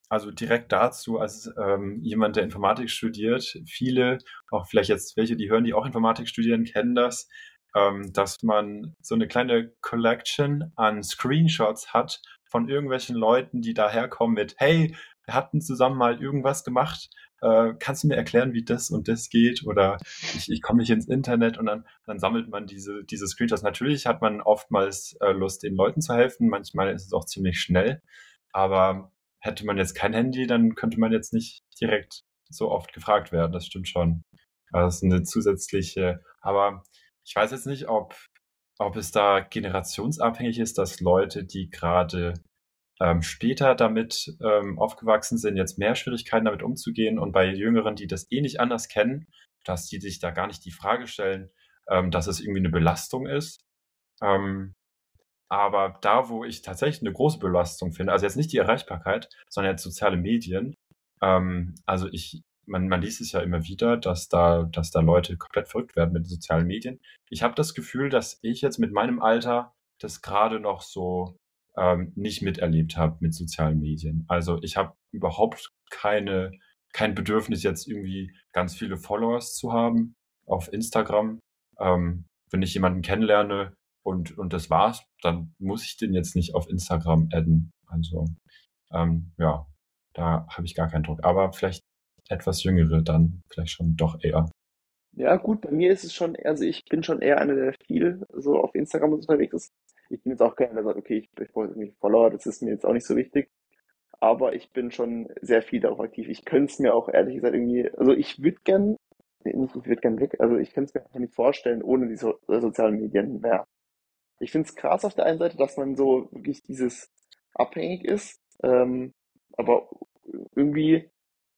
Also direkt dazu, als ähm, jemand, der Informatik studiert, viele, auch vielleicht jetzt welche, die hören, die auch Informatik studieren, kennen das, ähm, dass man so eine kleine Collection an Screenshots hat von irgendwelchen Leuten, die daherkommen mit, hey, wir hatten zusammen mal irgendwas gemacht, äh, kannst du mir erklären, wie das und das geht? Oder ich, ich komme nicht ins Internet und dann, dann sammelt man diese, diese Screenshots. Natürlich hat man oftmals äh, Lust, den Leuten zu helfen. Manchmal ist es auch ziemlich schnell. Aber hätte man jetzt kein Handy, dann könnte man jetzt nicht direkt so oft gefragt werden. Das stimmt schon. Das ist eine zusätzliche, aber ich weiß jetzt nicht, ob, ob es da generationsabhängig ist, dass Leute, die gerade ähm, später damit ähm, aufgewachsen sind, jetzt mehr Schwierigkeiten damit umzugehen und bei Jüngeren, die das eh nicht anders kennen, dass die sich da gar nicht die Frage stellen, ähm, dass es irgendwie eine Belastung ist. Ähm, aber da, wo ich tatsächlich eine große Belastung finde, also jetzt nicht die Erreichbarkeit, sondern jetzt soziale Medien. Ähm, also ich, man, man liest es ja immer wieder, dass da, dass da Leute komplett verrückt werden mit sozialen Medien. Ich habe das Gefühl, dass ich jetzt mit meinem Alter das gerade noch so ähm, nicht miterlebt habe mit sozialen Medien. Also ich habe überhaupt keine, kein Bedürfnis, jetzt irgendwie ganz viele Followers zu haben auf Instagram. Ähm, wenn ich jemanden kennenlerne und, und das war's, dann muss ich den jetzt nicht auf Instagram adden. Also ähm, ja, da habe ich gar keinen Druck. Aber vielleicht etwas jüngere dann vielleicht schon doch eher. Ja, gut, bei mir ist es schon, also ich bin schon eher einer, der viel so auf Instagram unterwegs ist. Ich bin jetzt auch keiner, der sagt, okay, ich, ich brauche irgendwie Follower, das ist mir jetzt auch nicht so wichtig. Aber ich bin schon sehr viel darauf aktiv. Ich könnte es mir auch ehrlich gesagt irgendwie, also ich würde gern, nicht, ich würde gern weg, also ich könnte es mir nicht vorstellen, ohne die so, äh, sozialen Medien mehr. Ich finde es krass auf der einen Seite, dass man so wirklich dieses abhängig ist, ähm, aber irgendwie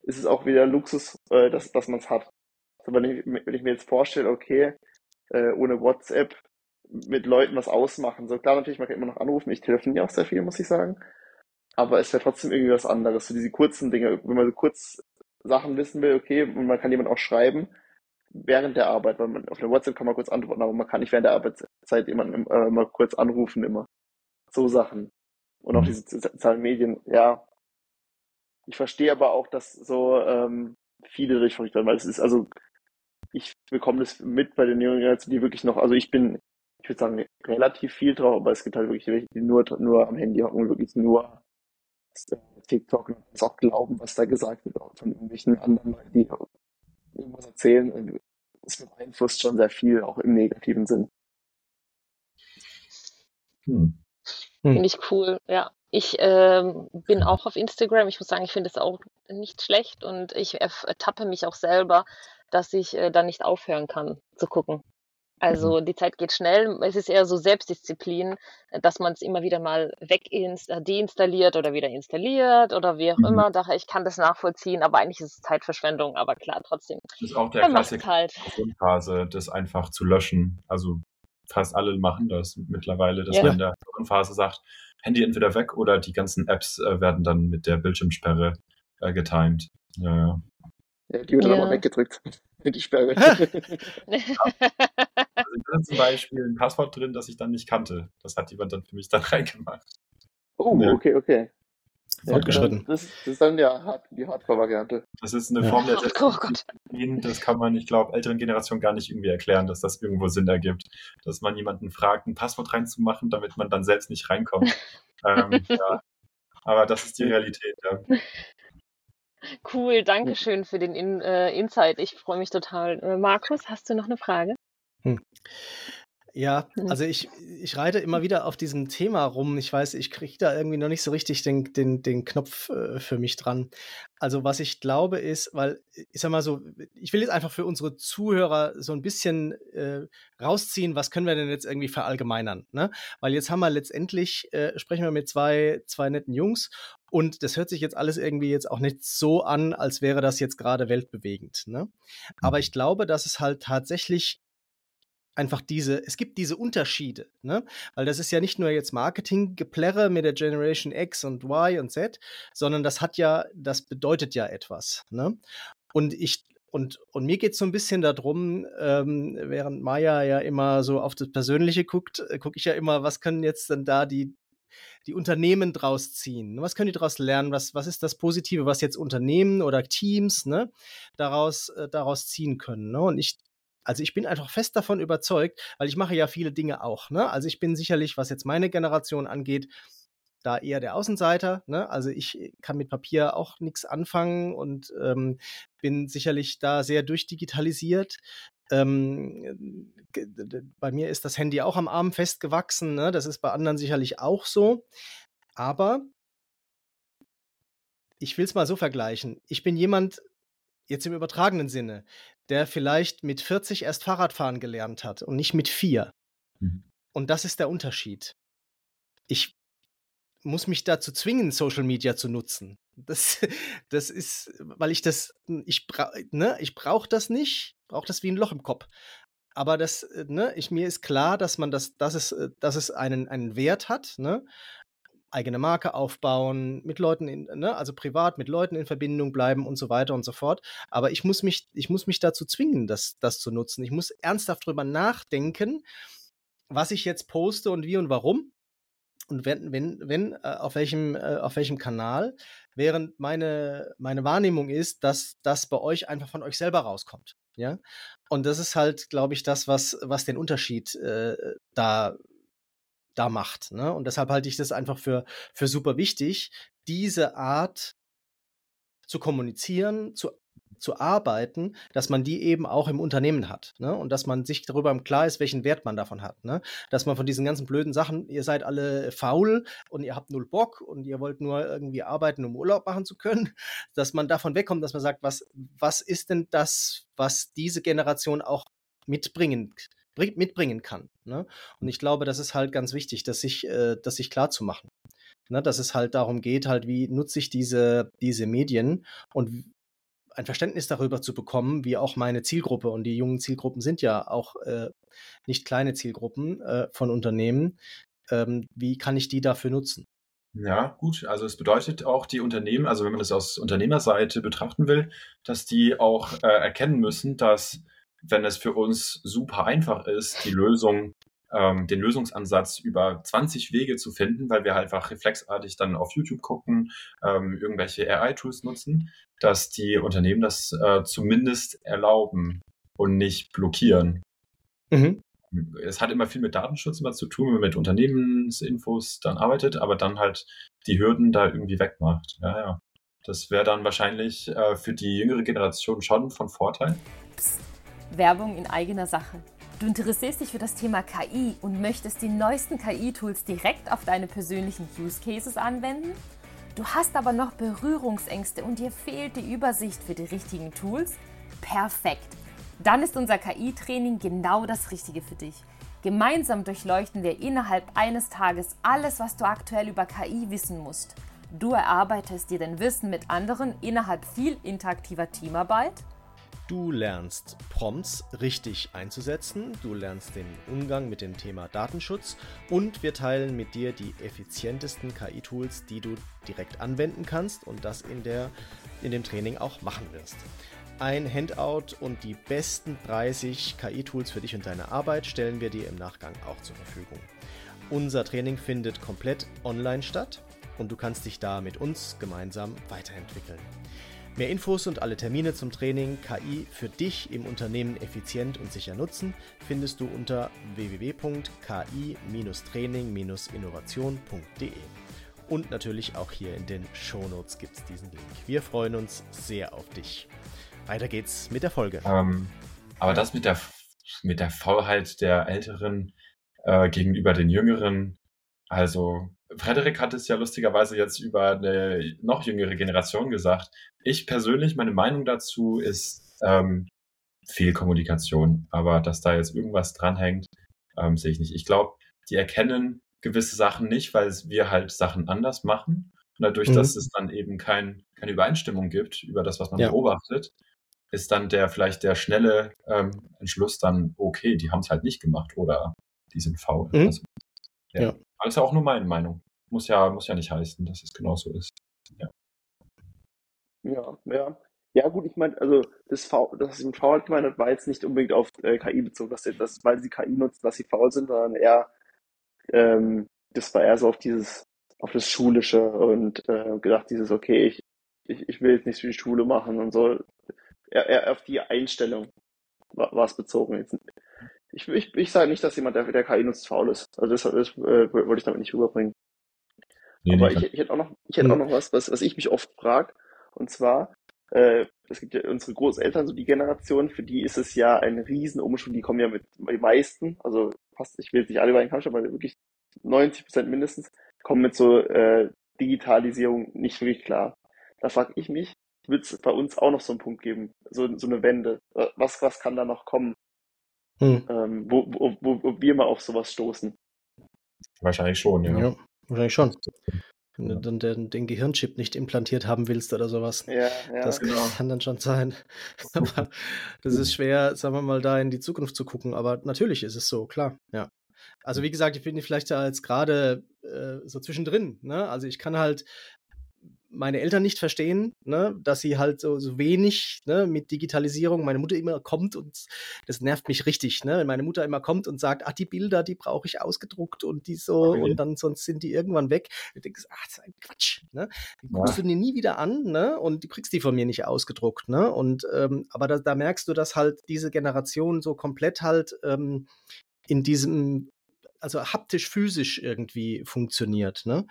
ist es auch wieder Luxus, äh, dass, dass man es hat. Also wenn ich, wenn ich mir jetzt vorstelle, okay, äh, ohne WhatsApp mit Leuten was ausmachen. So klar, natürlich, man kann immer noch anrufen. Ich telefoniere auch sehr viel, muss ich sagen. Aber es wäre trotzdem irgendwie was anderes. So diese kurzen Dinge, wenn man so kurz Sachen wissen will, okay, und man kann jemand auch schreiben während der Arbeit, weil man auf der WhatsApp kann man kurz antworten, aber man kann nicht während der Arbeitszeit jemanden äh, mal kurz anrufen immer. So Sachen. Und auch mhm. diese sozialen Medien, ja. Ich verstehe aber auch, dass so ähm, viele durchverrückt werden, weil es ist, also ich bekomme das mit bei den jungen Generationen, die wirklich noch, also ich bin ich würde sagen, relativ viel drauf, aber es gibt halt wirklich welche, die nur, nur am Handy hocken und wirklich nur TikTok und auch glauben, was da gesagt wird, auch von irgendwelchen anderen Leuten, die irgendwas erzählen. Es beeinflusst schon sehr viel, auch im negativen Sinn. Hm. Finde ich cool, ja. Ich ähm, bin auch auf Instagram. Ich muss sagen, ich finde es auch nicht schlecht und ich ertappe mich auch selber, dass ich äh, dann nicht aufhören kann zu gucken. Also mhm. die Zeit geht schnell. Es ist eher so Selbstdisziplin, dass man es immer wieder mal weg äh, deinstalliert oder wieder installiert oder wie auch mhm. immer. Daher ich kann das nachvollziehen, aber eigentlich ist es Zeitverschwendung. Aber klar, trotzdem. Das ist auch der Klassiker halt. Phase, das einfach zu löschen. Also fast alle machen das mittlerweile, dass ja. man in der Phase sagt, Handy entweder weg oder die ganzen Apps äh, werden dann mit der Bildschirmsperre äh, getimed. Ja, ja. Ja die wird ja. dann aber weggedrückt. Die Sperre. also ich hatte zum Beispiel ein Passwort drin, das ich dann nicht kannte. Das hat jemand dann für mich dann reingemacht. Oh, ja. okay, okay. Fortgeschritten. das, das, ist dann ja die Hardcore-Variante. Das ist eine Form der Selbstdisziplin. Das kann man, ich glaube, älteren Generationen gar nicht irgendwie erklären, dass das irgendwo Sinn ergibt. Dass man jemanden fragt, ein Passwort reinzumachen, damit man dann selbst nicht reinkommt. ähm, ja. Aber das ist die Realität, ja. Cool, danke schön für den In äh, Insight. Ich freue mich total. Äh, Markus, hast du noch eine Frage? Hm. Ja, mhm. also ich, ich reite immer wieder auf diesem Thema rum. Ich weiß, ich kriege da irgendwie noch nicht so richtig den, den, den Knopf äh, für mich dran. Also was ich glaube ist, weil ich sag mal so, ich will jetzt einfach für unsere Zuhörer so ein bisschen äh, rausziehen, was können wir denn jetzt irgendwie verallgemeinern? Ne? Weil jetzt haben wir letztendlich, äh, sprechen wir mit zwei, zwei netten Jungs und das hört sich jetzt alles irgendwie jetzt auch nicht so an, als wäre das jetzt gerade weltbewegend. Ne? Aber mhm. ich glaube, dass es halt tatsächlich einfach diese, es gibt diese Unterschiede, ne? Weil das ist ja nicht nur jetzt Marketing-Geplärre mit der Generation X und Y und Z, sondern das hat ja, das bedeutet ja etwas, ne? Und ich, und, und mir geht es so ein bisschen darum, ähm, während Maya ja immer so auf das Persönliche guckt, äh, gucke ich ja immer, was können jetzt denn da die, die Unternehmen draus ziehen? Was können die daraus lernen? Was, was ist das Positive, was jetzt Unternehmen oder Teams ne, daraus, äh, daraus ziehen können? Ne? Und ich also ich bin einfach fest davon überzeugt, weil ich mache ja viele Dinge auch. Ne? Also ich bin sicherlich, was jetzt meine Generation angeht, da eher der Außenseiter. Ne? Also ich kann mit Papier auch nichts anfangen und ähm, bin sicherlich da sehr durchdigitalisiert. Ähm, bei mir ist das Handy auch am Arm festgewachsen. Ne? Das ist bei anderen sicherlich auch so. Aber ich will es mal so vergleichen. Ich bin jemand, jetzt im übertragenen Sinne, der vielleicht mit 40 erst Fahrradfahren gelernt hat und nicht mit vier. Mhm. Und das ist der Unterschied. Ich muss mich dazu zwingen, Social Media zu nutzen. Das, das ist, weil ich das, ich, bra ne, ich brauche das nicht, brauche das wie ein Loch im Kopf. Aber das, ne, ich, mir ist klar, dass man das, dass es, dass es einen, einen Wert hat, ne? Eigene Marke aufbauen, mit Leuten, in, ne, also privat mit Leuten in Verbindung bleiben und so weiter und so fort. Aber ich muss mich, ich muss mich dazu zwingen, das, das zu nutzen. Ich muss ernsthaft drüber nachdenken, was ich jetzt poste und wie und warum. Und wenn, wenn, wenn, äh, auf welchem, äh, auf welchem Kanal, während meine, meine Wahrnehmung ist, dass das bei euch einfach von euch selber rauskommt. Ja. Und das ist halt, glaube ich, das, was, was den Unterschied äh, da da macht. Ne? Und deshalb halte ich das einfach für, für super wichtig, diese Art zu kommunizieren, zu zu arbeiten, dass man die eben auch im Unternehmen hat. Ne? Und dass man sich darüber im Klar ist, welchen Wert man davon hat. Ne? Dass man von diesen ganzen blöden Sachen, ihr seid alle faul und ihr habt null Bock und ihr wollt nur irgendwie arbeiten, um Urlaub machen zu können, dass man davon wegkommt, dass man sagt, was, was ist denn das, was diese Generation auch mitbringen mitbringen kann. Ne? Und ich glaube, das ist halt ganz wichtig, das sich, äh, das sich klar zu machen. Ne? Dass es halt darum geht, halt, wie nutze ich diese, diese Medien und ein Verständnis darüber zu bekommen, wie auch meine Zielgruppe und die jungen Zielgruppen sind ja auch äh, nicht kleine Zielgruppen äh, von Unternehmen. Ähm, wie kann ich die dafür nutzen? Ja, gut. Also es bedeutet auch die Unternehmen, also wenn man das aus Unternehmerseite betrachten will, dass die auch äh, erkennen müssen, dass wenn es für uns super einfach ist, die Lösung, ähm, den Lösungsansatz über 20 Wege zu finden, weil wir halt einfach reflexartig dann auf YouTube gucken, ähm, irgendwelche AI-Tools nutzen, dass die Unternehmen das äh, zumindest erlauben und nicht blockieren. Mhm. es hat immer viel mit Datenschutz immer zu tun, wenn man mit Unternehmensinfos dann arbeitet, aber dann halt die Hürden da irgendwie wegmacht. Ja, ja. Das wäre dann wahrscheinlich äh, für die jüngere Generation schon von Vorteil. Psst. Werbung in eigener Sache. Du interessierst dich für das Thema KI und möchtest die neuesten KI-Tools direkt auf deine persönlichen Use Cases anwenden? Du hast aber noch Berührungsängste und dir fehlt die Übersicht für die richtigen Tools? Perfekt! Dann ist unser KI-Training genau das Richtige für dich. Gemeinsam durchleuchten wir innerhalb eines Tages alles, was du aktuell über KI wissen musst. Du erarbeitest dir dein Wissen mit anderen innerhalb viel interaktiver Teamarbeit Du lernst Prompts richtig einzusetzen, du lernst den Umgang mit dem Thema Datenschutz und wir teilen mit dir die effizientesten KI-Tools, die du direkt anwenden kannst und das in, der, in dem Training auch machen wirst. Ein Handout und die besten 30 KI-Tools für dich und deine Arbeit stellen wir dir im Nachgang auch zur Verfügung. Unser Training findet komplett online statt und du kannst dich da mit uns gemeinsam weiterentwickeln. Mehr Infos und alle Termine zum Training KI für dich im Unternehmen effizient und sicher nutzen findest du unter www.ki-training-innovation.de. Und natürlich auch hier in den Shownotes gibt es diesen Link. Wir freuen uns sehr auf dich. Weiter geht's mit der Folge. Ähm, aber das mit der, mit der Faulheit der Älteren äh, gegenüber den Jüngeren, also Frederik hat es ja lustigerweise jetzt über eine noch jüngere Generation gesagt. Ich persönlich, meine Meinung dazu ist ähm, viel Kommunikation. Aber dass da jetzt irgendwas dranhängt, ähm, sehe ich nicht. Ich glaube, die erkennen gewisse Sachen nicht, weil wir halt Sachen anders machen. Und dadurch, mhm. dass es dann eben kein, keine Übereinstimmung gibt über das, was man ja. beobachtet, ist dann der vielleicht der schnelle ähm, Entschluss dann, okay, die haben es halt nicht gemacht oder die sind faul. Mhm. Also, ja. ja. Aber ist ja auch nur meine Meinung. Muss ja, muss ja nicht heißen, dass es genauso ist. Ja. Ja, ja. Ja, gut, ich meine, also das V, das im V halt gemeint war jetzt nicht unbedingt auf äh, KI bezogen, dass, das, weil sie KI nutzen, dass sie faul sind, sondern eher, ähm, das war eher so auf dieses, auf das Schulische und äh, gedacht, dieses, okay, ich, ich, ich will jetzt nichts für die Schule machen und so. Eher, eher auf die Einstellung war es bezogen. Jetzt, ich, ich, ich sage nicht, dass jemand, der, der KI nutzt, faul ist. Also das, das äh, wollte ich damit nicht rüberbringen. Nee, Aber ich, ich hätte auch noch, ich hätte auch noch was, was, was ich mich oft frage. Und zwar, äh, es gibt ja unsere Großeltern, so die Generation, für die ist es ja ein Riesenumschwung. Die kommen ja mit die meisten, also fast, ich will jetzt nicht alle bei den Kampf, aber wirklich 90 Prozent mindestens, kommen mit so äh, Digitalisierung nicht wirklich klar. Da frage ich mich, wird es bei uns auch noch so einen Punkt geben, so, so eine Wende? Was, was kann da noch kommen? Hm. Ähm, wo, wo, wo, wo wir mal auf sowas stoßen? Wahrscheinlich schon, ja. ja wahrscheinlich schon. Wenn du dann den, den, Gehirnchip nicht implantiert haben willst oder sowas. Ja, ja, das genau. kann dann schon sein. aber das ist schwer, sagen wir mal, da in die Zukunft zu gucken. Aber natürlich ist es so, klar. Ja. Also wie gesagt, ich bin vielleicht da jetzt gerade äh, so zwischendrin. Ne? Also ich kann halt meine Eltern nicht verstehen, ne, dass sie halt so, so wenig ne, mit Digitalisierung, meine Mutter immer kommt und das nervt mich richtig, ne, wenn meine Mutter immer kommt und sagt, ach, die Bilder, die brauche ich ausgedruckt und die so okay. und dann sonst sind die irgendwann weg. Du denkst, ach, das ist ein Quatsch, ne, die guckst ja. du dir nie wieder an, ne, und du kriegst die von mir nicht ausgedruckt, ne, und, ähm, aber da, da merkst du, dass halt diese Generation so komplett halt ähm, in diesem also haptisch-physisch irgendwie funktioniert. Ne?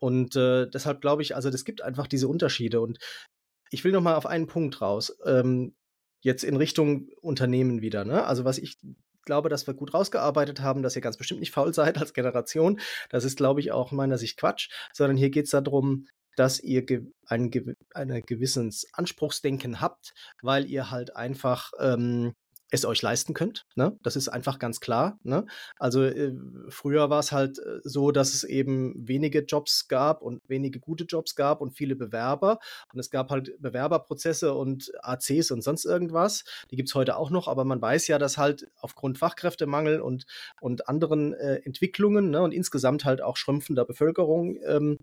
Und äh, deshalb glaube ich, also es gibt einfach diese Unterschiede. Und ich will noch mal auf einen Punkt raus. Ähm, jetzt in Richtung Unternehmen wieder. Ne? Also was ich glaube, dass wir gut rausgearbeitet haben, dass ihr ganz bestimmt nicht faul seid als Generation. Das ist, glaube ich, auch meiner Sicht Quatsch, sondern hier geht es darum, dass ihr ge ein, ge ein gewisses Anspruchsdenken habt, weil ihr halt einfach ähm, es euch leisten könnt. Ne? Das ist einfach ganz klar. Ne? Also äh, früher war es halt äh, so, dass es eben wenige Jobs gab und wenige gute Jobs gab und viele Bewerber. Und es gab halt Bewerberprozesse und ACs und sonst irgendwas. Die gibt es heute auch noch, aber man weiß ja, dass halt aufgrund Fachkräftemangel und, und anderen äh, Entwicklungen ne, und insgesamt halt auch schrumpfender Bevölkerung ähm,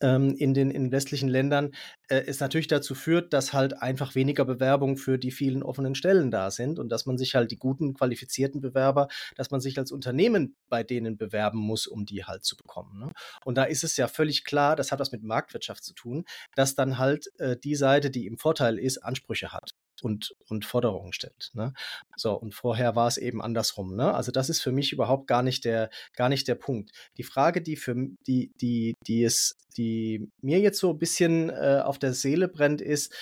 ähm, in den in westlichen Ländern äh, es natürlich dazu führt, dass halt einfach weniger Bewerbungen für die vielen offenen Stellen da sind und dass man sich halt die guten, qualifizierten Bewerber, dass man sich als Unternehmen bei denen bewerben muss, um die halt zu bekommen. Ne? Und da ist es ja völlig klar, das hat was mit Marktwirtschaft zu tun, dass dann halt äh, die Seite, die im Vorteil ist, Ansprüche hat. Und, und Forderungen stellt. Ne? So, und vorher war es eben andersrum. Ne? Also das ist für mich überhaupt gar nicht der, gar nicht der Punkt. Die Frage, die für die, die, die es, die mir jetzt so ein bisschen äh, auf der Seele brennt, ist,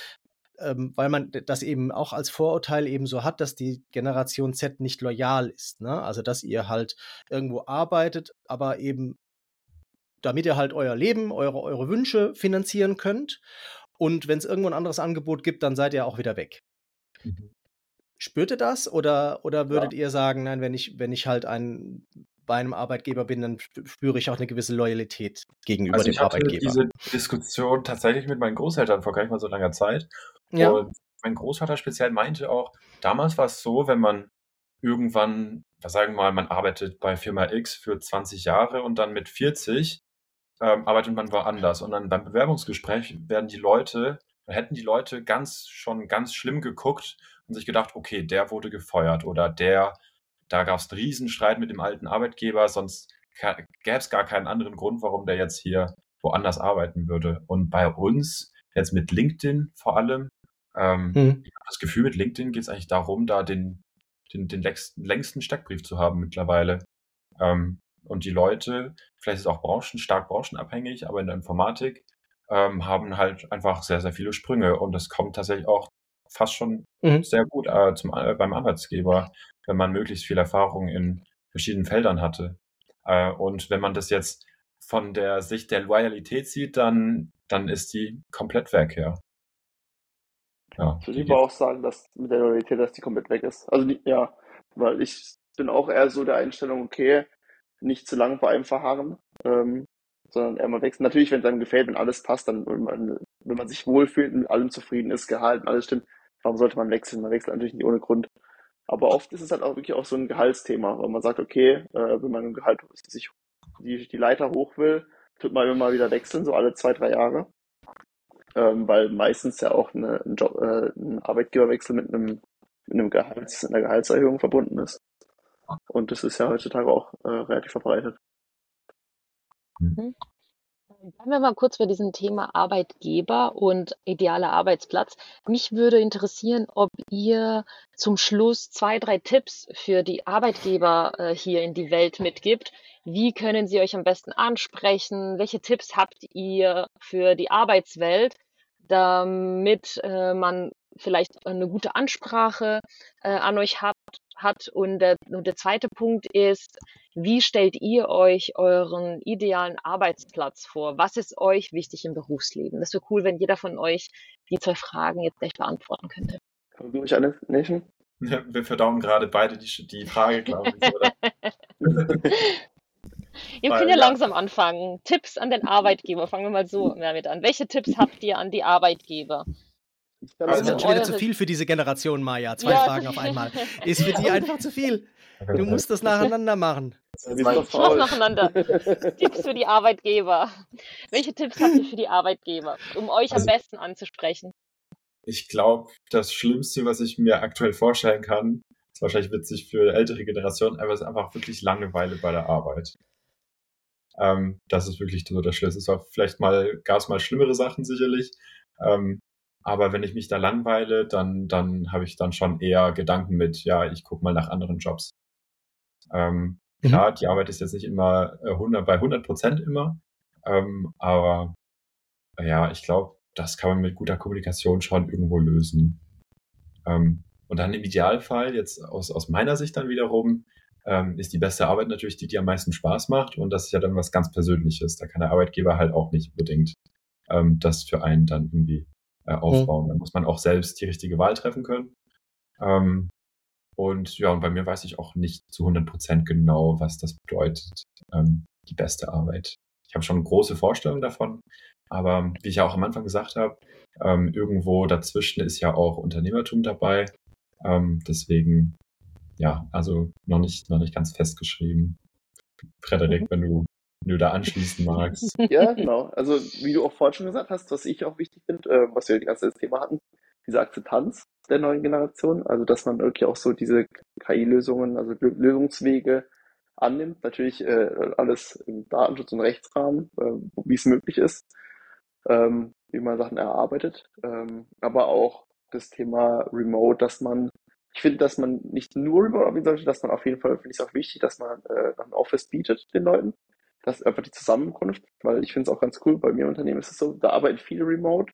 ähm, weil man das eben auch als Vorurteil eben so hat, dass die Generation Z nicht loyal ist. Ne? Also dass ihr halt irgendwo arbeitet, aber eben damit ihr halt euer Leben, eure, eure Wünsche finanzieren könnt. Und wenn es irgendwo ein anderes Angebot gibt, dann seid ihr auch wieder weg. Mhm. Spürt ihr das oder, oder würdet ja. ihr sagen, nein, wenn ich, wenn ich halt ein, bei einem Arbeitgeber bin, dann spüre ich auch eine gewisse Loyalität gegenüber also dem Arbeitgeber? Ich hatte diese Diskussion tatsächlich mit meinen Großeltern vor gar nicht mal so langer Zeit. Ja. Und mein Großvater speziell meinte auch, damals war es so, wenn man irgendwann, sagen wir mal, man arbeitet bei Firma X für 20 Jahre und dann mit 40 ähm, arbeitet man woanders. Und dann beim Bewerbungsgespräch werden die Leute, hätten die Leute ganz schon ganz schlimm geguckt und sich gedacht, okay, der wurde gefeuert oder der, da gab es einen Riesenstreit mit dem alten Arbeitgeber, sonst gäbe es gar keinen anderen Grund, warum der jetzt hier woanders arbeiten würde. Und bei uns, jetzt mit LinkedIn vor allem, ähm, hm. ich habe das Gefühl, mit LinkedIn geht es eigentlich darum, da den, den, den längsten, längsten Steckbrief zu haben mittlerweile. Ähm, und die Leute, vielleicht ist es auch branchen, stark branchenabhängig, aber in der Informatik ähm, haben halt einfach sehr, sehr viele Sprünge. Und das kommt tatsächlich auch fast schon mhm. sehr gut äh, zum, äh, beim Arbeitsgeber, wenn man möglichst viel Erfahrung in verschiedenen Feldern hatte. Äh, und wenn man das jetzt von der Sicht der Loyalität sieht, dann, dann ist die komplett weg, ja. ja ich würde auch sagen, dass mit der Loyalität, dass die komplett weg ist. Also die, ja, weil ich bin auch eher so der Einstellung, okay, nicht zu lange bei einem verharren, ähm, sondern eher mal wechseln. Natürlich, wenn es einem gefällt, wenn alles passt, dann, wenn man, wenn man sich wohlfühlt, mit allem zufrieden ist, gehalten, alles stimmt, warum sollte man wechseln? Man wechselt natürlich nicht ohne Grund. Aber oft ist es halt auch wirklich auch so ein Gehaltsthema, weil man sagt, okay, äh, wenn man im Gehalt sich die, die Leiter hoch will, tut man immer mal wieder wechseln, so alle zwei, drei Jahre. Ähm, weil meistens ja auch eine, ein, Job, äh, ein Arbeitgeberwechsel mit einem, mit einem Gehalts, einer Gehaltserhöhung verbunden ist. Und das ist ja heutzutage auch äh, relativ verbreitet. Mhm. Bleiben wir mal kurz bei diesem Thema Arbeitgeber und idealer Arbeitsplatz. Mich würde interessieren, ob ihr zum Schluss zwei, drei Tipps für die Arbeitgeber äh, hier in die Welt mitgibt. Wie können sie euch am besten ansprechen? Welche Tipps habt ihr für die Arbeitswelt, damit äh, man vielleicht eine gute Ansprache äh, an euch hat hat. Und der, und der zweite Punkt ist, wie stellt ihr euch euren idealen Arbeitsplatz vor? Was ist euch wichtig im Berufsleben? Das wäre cool, wenn jeder von euch die zwei Fragen jetzt gleich beantworten könnte. Du mich alle Nation? Ja, wir verdauen gerade beide die, die Frage, glaube ich, oder? Ihr könnt ja, ja langsam anfangen. Tipps an den Arbeitgeber. Fangen wir mal so damit an. Welche Tipps habt ihr an die Arbeitgeber? Das ist schon wieder zu viel für diese Generation, Maya. Zwei ja. Fragen auf einmal. Ist für die einfach zu viel. Du musst das nacheinander machen. Mach nacheinander. Tipps für die Arbeitgeber. Welche Tipps habt ihr für die Arbeitgeber, um euch also, am besten anzusprechen? Ich glaube, das Schlimmste, was ich mir aktuell vorstellen kann, ist wahrscheinlich witzig für ältere Generationen, aber es ist einfach wirklich Langeweile bei der Arbeit. Ähm, das ist wirklich so der Schlüssel. Es war vielleicht mal, gab es mal schlimmere Sachen sicherlich. Ähm, aber wenn ich mich da langweile, dann, dann habe ich dann schon eher Gedanken mit, ja, ich gucke mal nach anderen Jobs. Ähm, mhm. Klar, die Arbeit ist jetzt nicht immer 100, äh, bei 100 Prozent immer, ähm, aber ja, ich glaube, das kann man mit guter Kommunikation schon irgendwo lösen. Ähm, und dann im Idealfall, jetzt aus, aus meiner Sicht dann wiederum, ähm, ist die beste Arbeit natürlich die, die am meisten Spaß macht. Und das ist ja dann was ganz Persönliches. Da kann der Arbeitgeber halt auch nicht unbedingt ähm, das für einen dann irgendwie äh, mhm. aufbauen. Mhm. Dann muss man auch selbst die richtige Wahl treffen können. Ähm, und ja, und bei mir weiß ich auch nicht zu 100 Prozent genau, was das bedeutet, ähm, die beste Arbeit. Ich habe schon große Vorstellungen davon, aber wie ich ja auch am Anfang gesagt habe, ähm, irgendwo dazwischen ist ja auch Unternehmertum dabei. Ähm, deswegen, ja, also noch nicht, noch nicht ganz festgeschrieben. Frederik, mhm. wenn du wenn du da anschließen magst. Ja, genau. Also wie du auch vorhin schon gesagt hast, was ich auch wichtig finde, äh, was wir die ganze Thema hatten, diese Akzeptanz der neuen Generation, also dass man wirklich auch so diese KI-Lösungen, also Lösungswege annimmt, natürlich äh, alles im Datenschutz und Rechtsrahmen, äh, wie es möglich ist, ähm, wie man Sachen erarbeitet, ähm, aber auch das Thema Remote, dass man, ich finde, dass man nicht nur Remote arbeiten sollte, dass man auf jeden Fall, finde ich es auch wichtig, dass man äh, ein Office bietet den Leuten. Das ist einfach die Zusammenkunft, weil ich finde es auch ganz cool. Bei mir im Unternehmen ist es so, da arbeiten viele remote.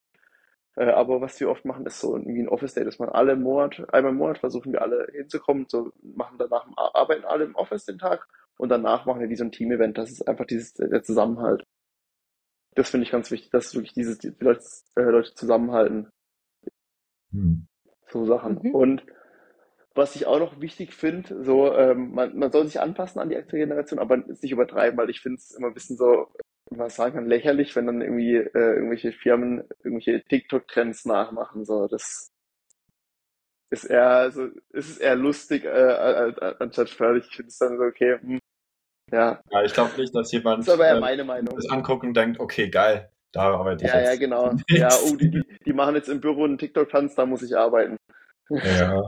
Äh, aber was wir oft machen, ist so irgendwie ein Office Day, dass man alle im Monat, einmal im Monat versuchen wir alle hinzukommen, so machen danach, arbeiten alle im Office den Tag und danach machen wir wie so ein Team-Event. Das ist einfach dieses, der Zusammenhalt. Das finde ich ganz wichtig, dass wirklich dieses, die Leute, äh, Leute zusammenhalten. Hm. So Sachen. Mhm. Und was ich auch noch wichtig finde, so, ähm, man, man soll sich anpassen an die aktuelle Generation, aber es nicht übertreiben, weil ich finde es immer ein bisschen so, was sagen kann, lächerlich, wenn dann irgendwie äh, irgendwelche Firmen irgendwelche TikTok-Trends nachmachen. So, das ist eher, also, es ist eher lustig äh, anstatt förderlich. Ich finde es dann so, okay, hm, ja. Ja, ich glaube nicht, dass jemand das, ist aber eher äh, meine Meinung. das anguckt und denkt, okay, geil, da arbeite ich ja, jetzt. Ja, genau. Ja, oh, die, die, die machen jetzt im Büro einen TikTok-Tanz, da muss ich arbeiten. Ja.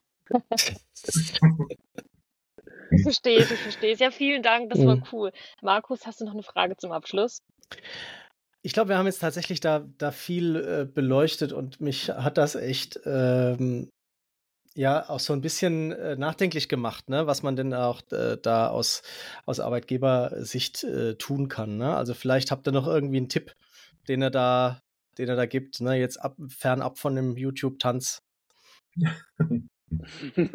Ich verstehe es, ich verstehe es. Ja, vielen Dank, das war mhm. cool. Markus, hast du noch eine Frage zum Abschluss? Ich glaube, wir haben jetzt tatsächlich da, da viel äh, beleuchtet und mich hat das echt ähm, ja auch so ein bisschen äh, nachdenklich gemacht, ne? was man denn auch äh, da aus, aus Arbeitgebersicht äh, tun kann. Ne? Also vielleicht habt ihr noch irgendwie einen Tipp, den er da, den er da gibt, ne? jetzt ab, fernab von dem YouTube-Tanz.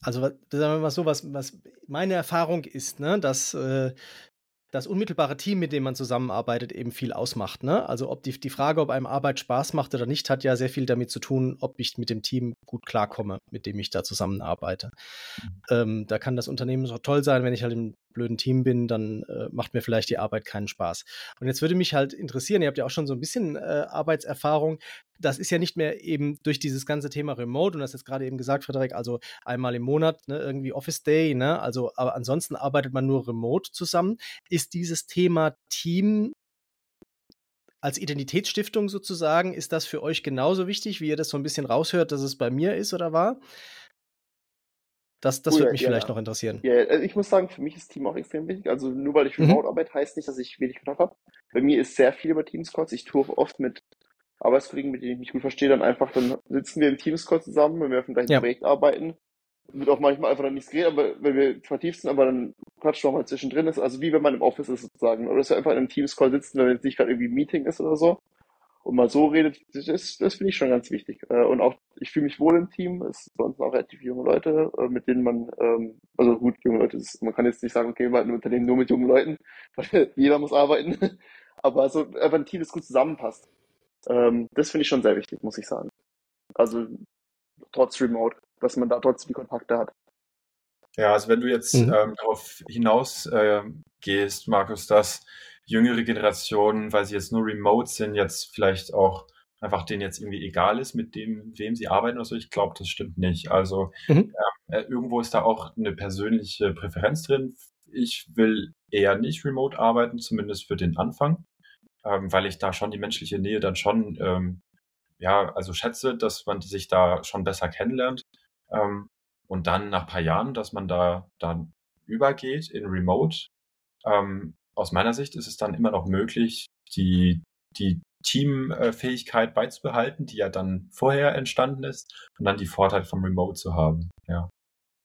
also sagen wir mal so, was, was meine Erfahrung ist, ne, dass äh, das unmittelbare Team, mit dem man zusammenarbeitet, eben viel ausmacht. Ne? Also ob die, die Frage, ob einem Arbeit Spaß macht oder nicht, hat ja sehr viel damit zu tun, ob ich mit dem Team gut klarkomme, mit dem ich da zusammenarbeite. Mhm. Ähm, da kann das Unternehmen so toll sein, wenn ich halt im blöden Team bin, dann äh, macht mir vielleicht die Arbeit keinen Spaß. Und jetzt würde mich halt interessieren, ihr habt ja auch schon so ein bisschen äh, Arbeitserfahrung. Das ist ja nicht mehr eben durch dieses ganze Thema Remote, und das jetzt gerade eben gesagt, Frederik, also einmal im Monat, ne, irgendwie Office Day, ne? Also, aber ansonsten arbeitet man nur remote zusammen. Ist dieses Thema Team als Identitätsstiftung sozusagen, ist das für euch genauso wichtig, wie ihr das so ein bisschen raushört, dass es bei mir ist oder war? Das, das oh, würde mich ja, vielleicht ja. noch interessieren. Ja, also ich muss sagen, für mich ist Team auch extrem wichtig. Also nur weil ich mhm. remote mhm. arbeite, heißt nicht, dass ich wenig Kontakt habe. Bei mir ist sehr viel über Teams-Calls. Ich tue oft mit Arbeitskollegen, mit denen ich mich gut verstehe, dann einfach, dann sitzen wir im Teams-Call zusammen, wenn wir auf dem gleichen ja. Projekt arbeiten. Wird auch manchmal einfach dann nichts geredet, aber wenn wir vertieft sind, aber dann quatschen wir mal zwischendrin. Ist also wie wenn man im Office ist sozusagen. Oder dass wir einfach in einem Teams-Call sitzen, wenn jetzt nicht gerade irgendwie ein Meeting ist oder so und mal so redet, das, das finde ich schon ganz wichtig. Äh, und auch, ich fühle mich wohl im Team, es sind sonst auch relativ junge Leute, äh, mit denen man, ähm, also gut, junge Leute, ist, man kann jetzt nicht sagen, okay, wir halten ein Unternehmen nur mit jungen Leuten, weil jeder muss arbeiten, aber so einfach ein Team, das gut zusammenpasst. Ähm, das finde ich schon sehr wichtig, muss ich sagen. Also trotz Remote, dass man da trotzdem die Kontakte hat. Ja, also wenn du jetzt mhm. ähm, darauf hinaus äh, gehst, Markus, dass jüngere Generationen, weil sie jetzt nur remote sind, jetzt vielleicht auch einfach denen jetzt irgendwie egal ist, mit dem, wem sie arbeiten oder so. Ich glaube, das stimmt nicht. Also mhm. äh, irgendwo ist da auch eine persönliche Präferenz drin. Ich will eher nicht remote arbeiten, zumindest für den Anfang, ähm, weil ich da schon die menschliche Nähe dann schon, ähm, ja, also schätze, dass man sich da schon besser kennenlernt. Ähm, und dann nach paar Jahren, dass man da dann übergeht in Remote, ähm, aus meiner Sicht ist es dann immer noch möglich, die, die Teamfähigkeit beizubehalten, die ja dann vorher entstanden ist, und dann die Vorteile vom Remote zu haben. Ja.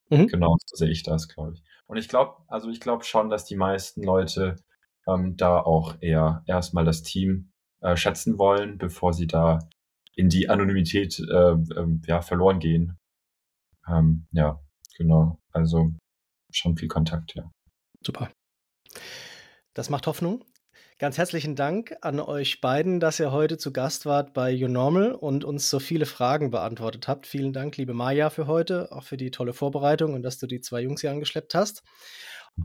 Mhm. Genau, so sehe ich das, glaube ich. Und ich glaube, also ich glaube schon, dass die meisten Leute ähm, da auch eher erstmal das Team äh, schätzen wollen, bevor sie da in die Anonymität äh, äh, ja, verloren gehen. Ähm, ja, genau. Also schon viel Kontakt, ja. Super. Das macht Hoffnung. Ganz herzlichen Dank an euch beiden, dass ihr heute zu Gast wart bei YouNormal und uns so viele Fragen beantwortet habt. Vielen Dank, liebe Maja, für heute, auch für die tolle Vorbereitung und dass du die zwei Jungs hier angeschleppt hast.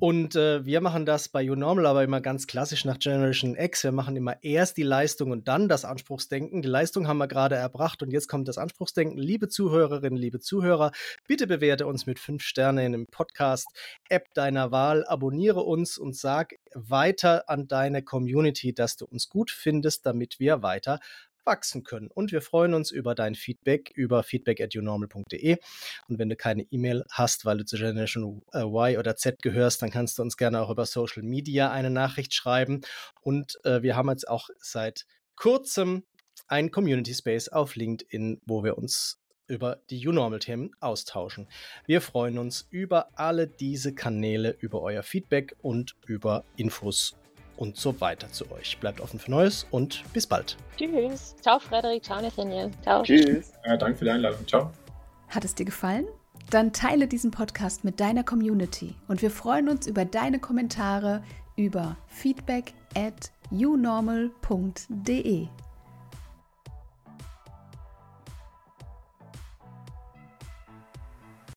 Und äh, wir machen das bei YouNormal aber immer ganz klassisch nach Generation X. Wir machen immer erst die Leistung und dann das Anspruchsdenken. Die Leistung haben wir gerade erbracht und jetzt kommt das Anspruchsdenken. Liebe Zuhörerinnen, liebe Zuhörer, bitte bewerte uns mit fünf Sternen dem Podcast-App deiner Wahl. Abonniere uns und sag weiter an deine Community, dass du uns gut findest, damit wir weiter wachsen können. Und wir freuen uns über dein Feedback über feedback@unormal.de. Und wenn du keine E-Mail hast, weil du zu Generation äh, Y oder Z gehörst, dann kannst du uns gerne auch über Social Media eine Nachricht schreiben. Und äh, wir haben jetzt auch seit kurzem ein Community Space auf LinkedIn, wo wir uns über die U-Normal-Themen austauschen. Wir freuen uns über alle diese Kanäle, über euer Feedback und über Infos und so weiter zu euch. Bleibt offen für Neues und bis bald. Tschüss. Ciao, Frederik. Ciao, Nathaniel. Ciao. Tschüss. Ja, danke für die Einladung. Ciao. Hat es dir gefallen? Dann teile diesen Podcast mit deiner Community und wir freuen uns über deine Kommentare über feedback at unormal.de.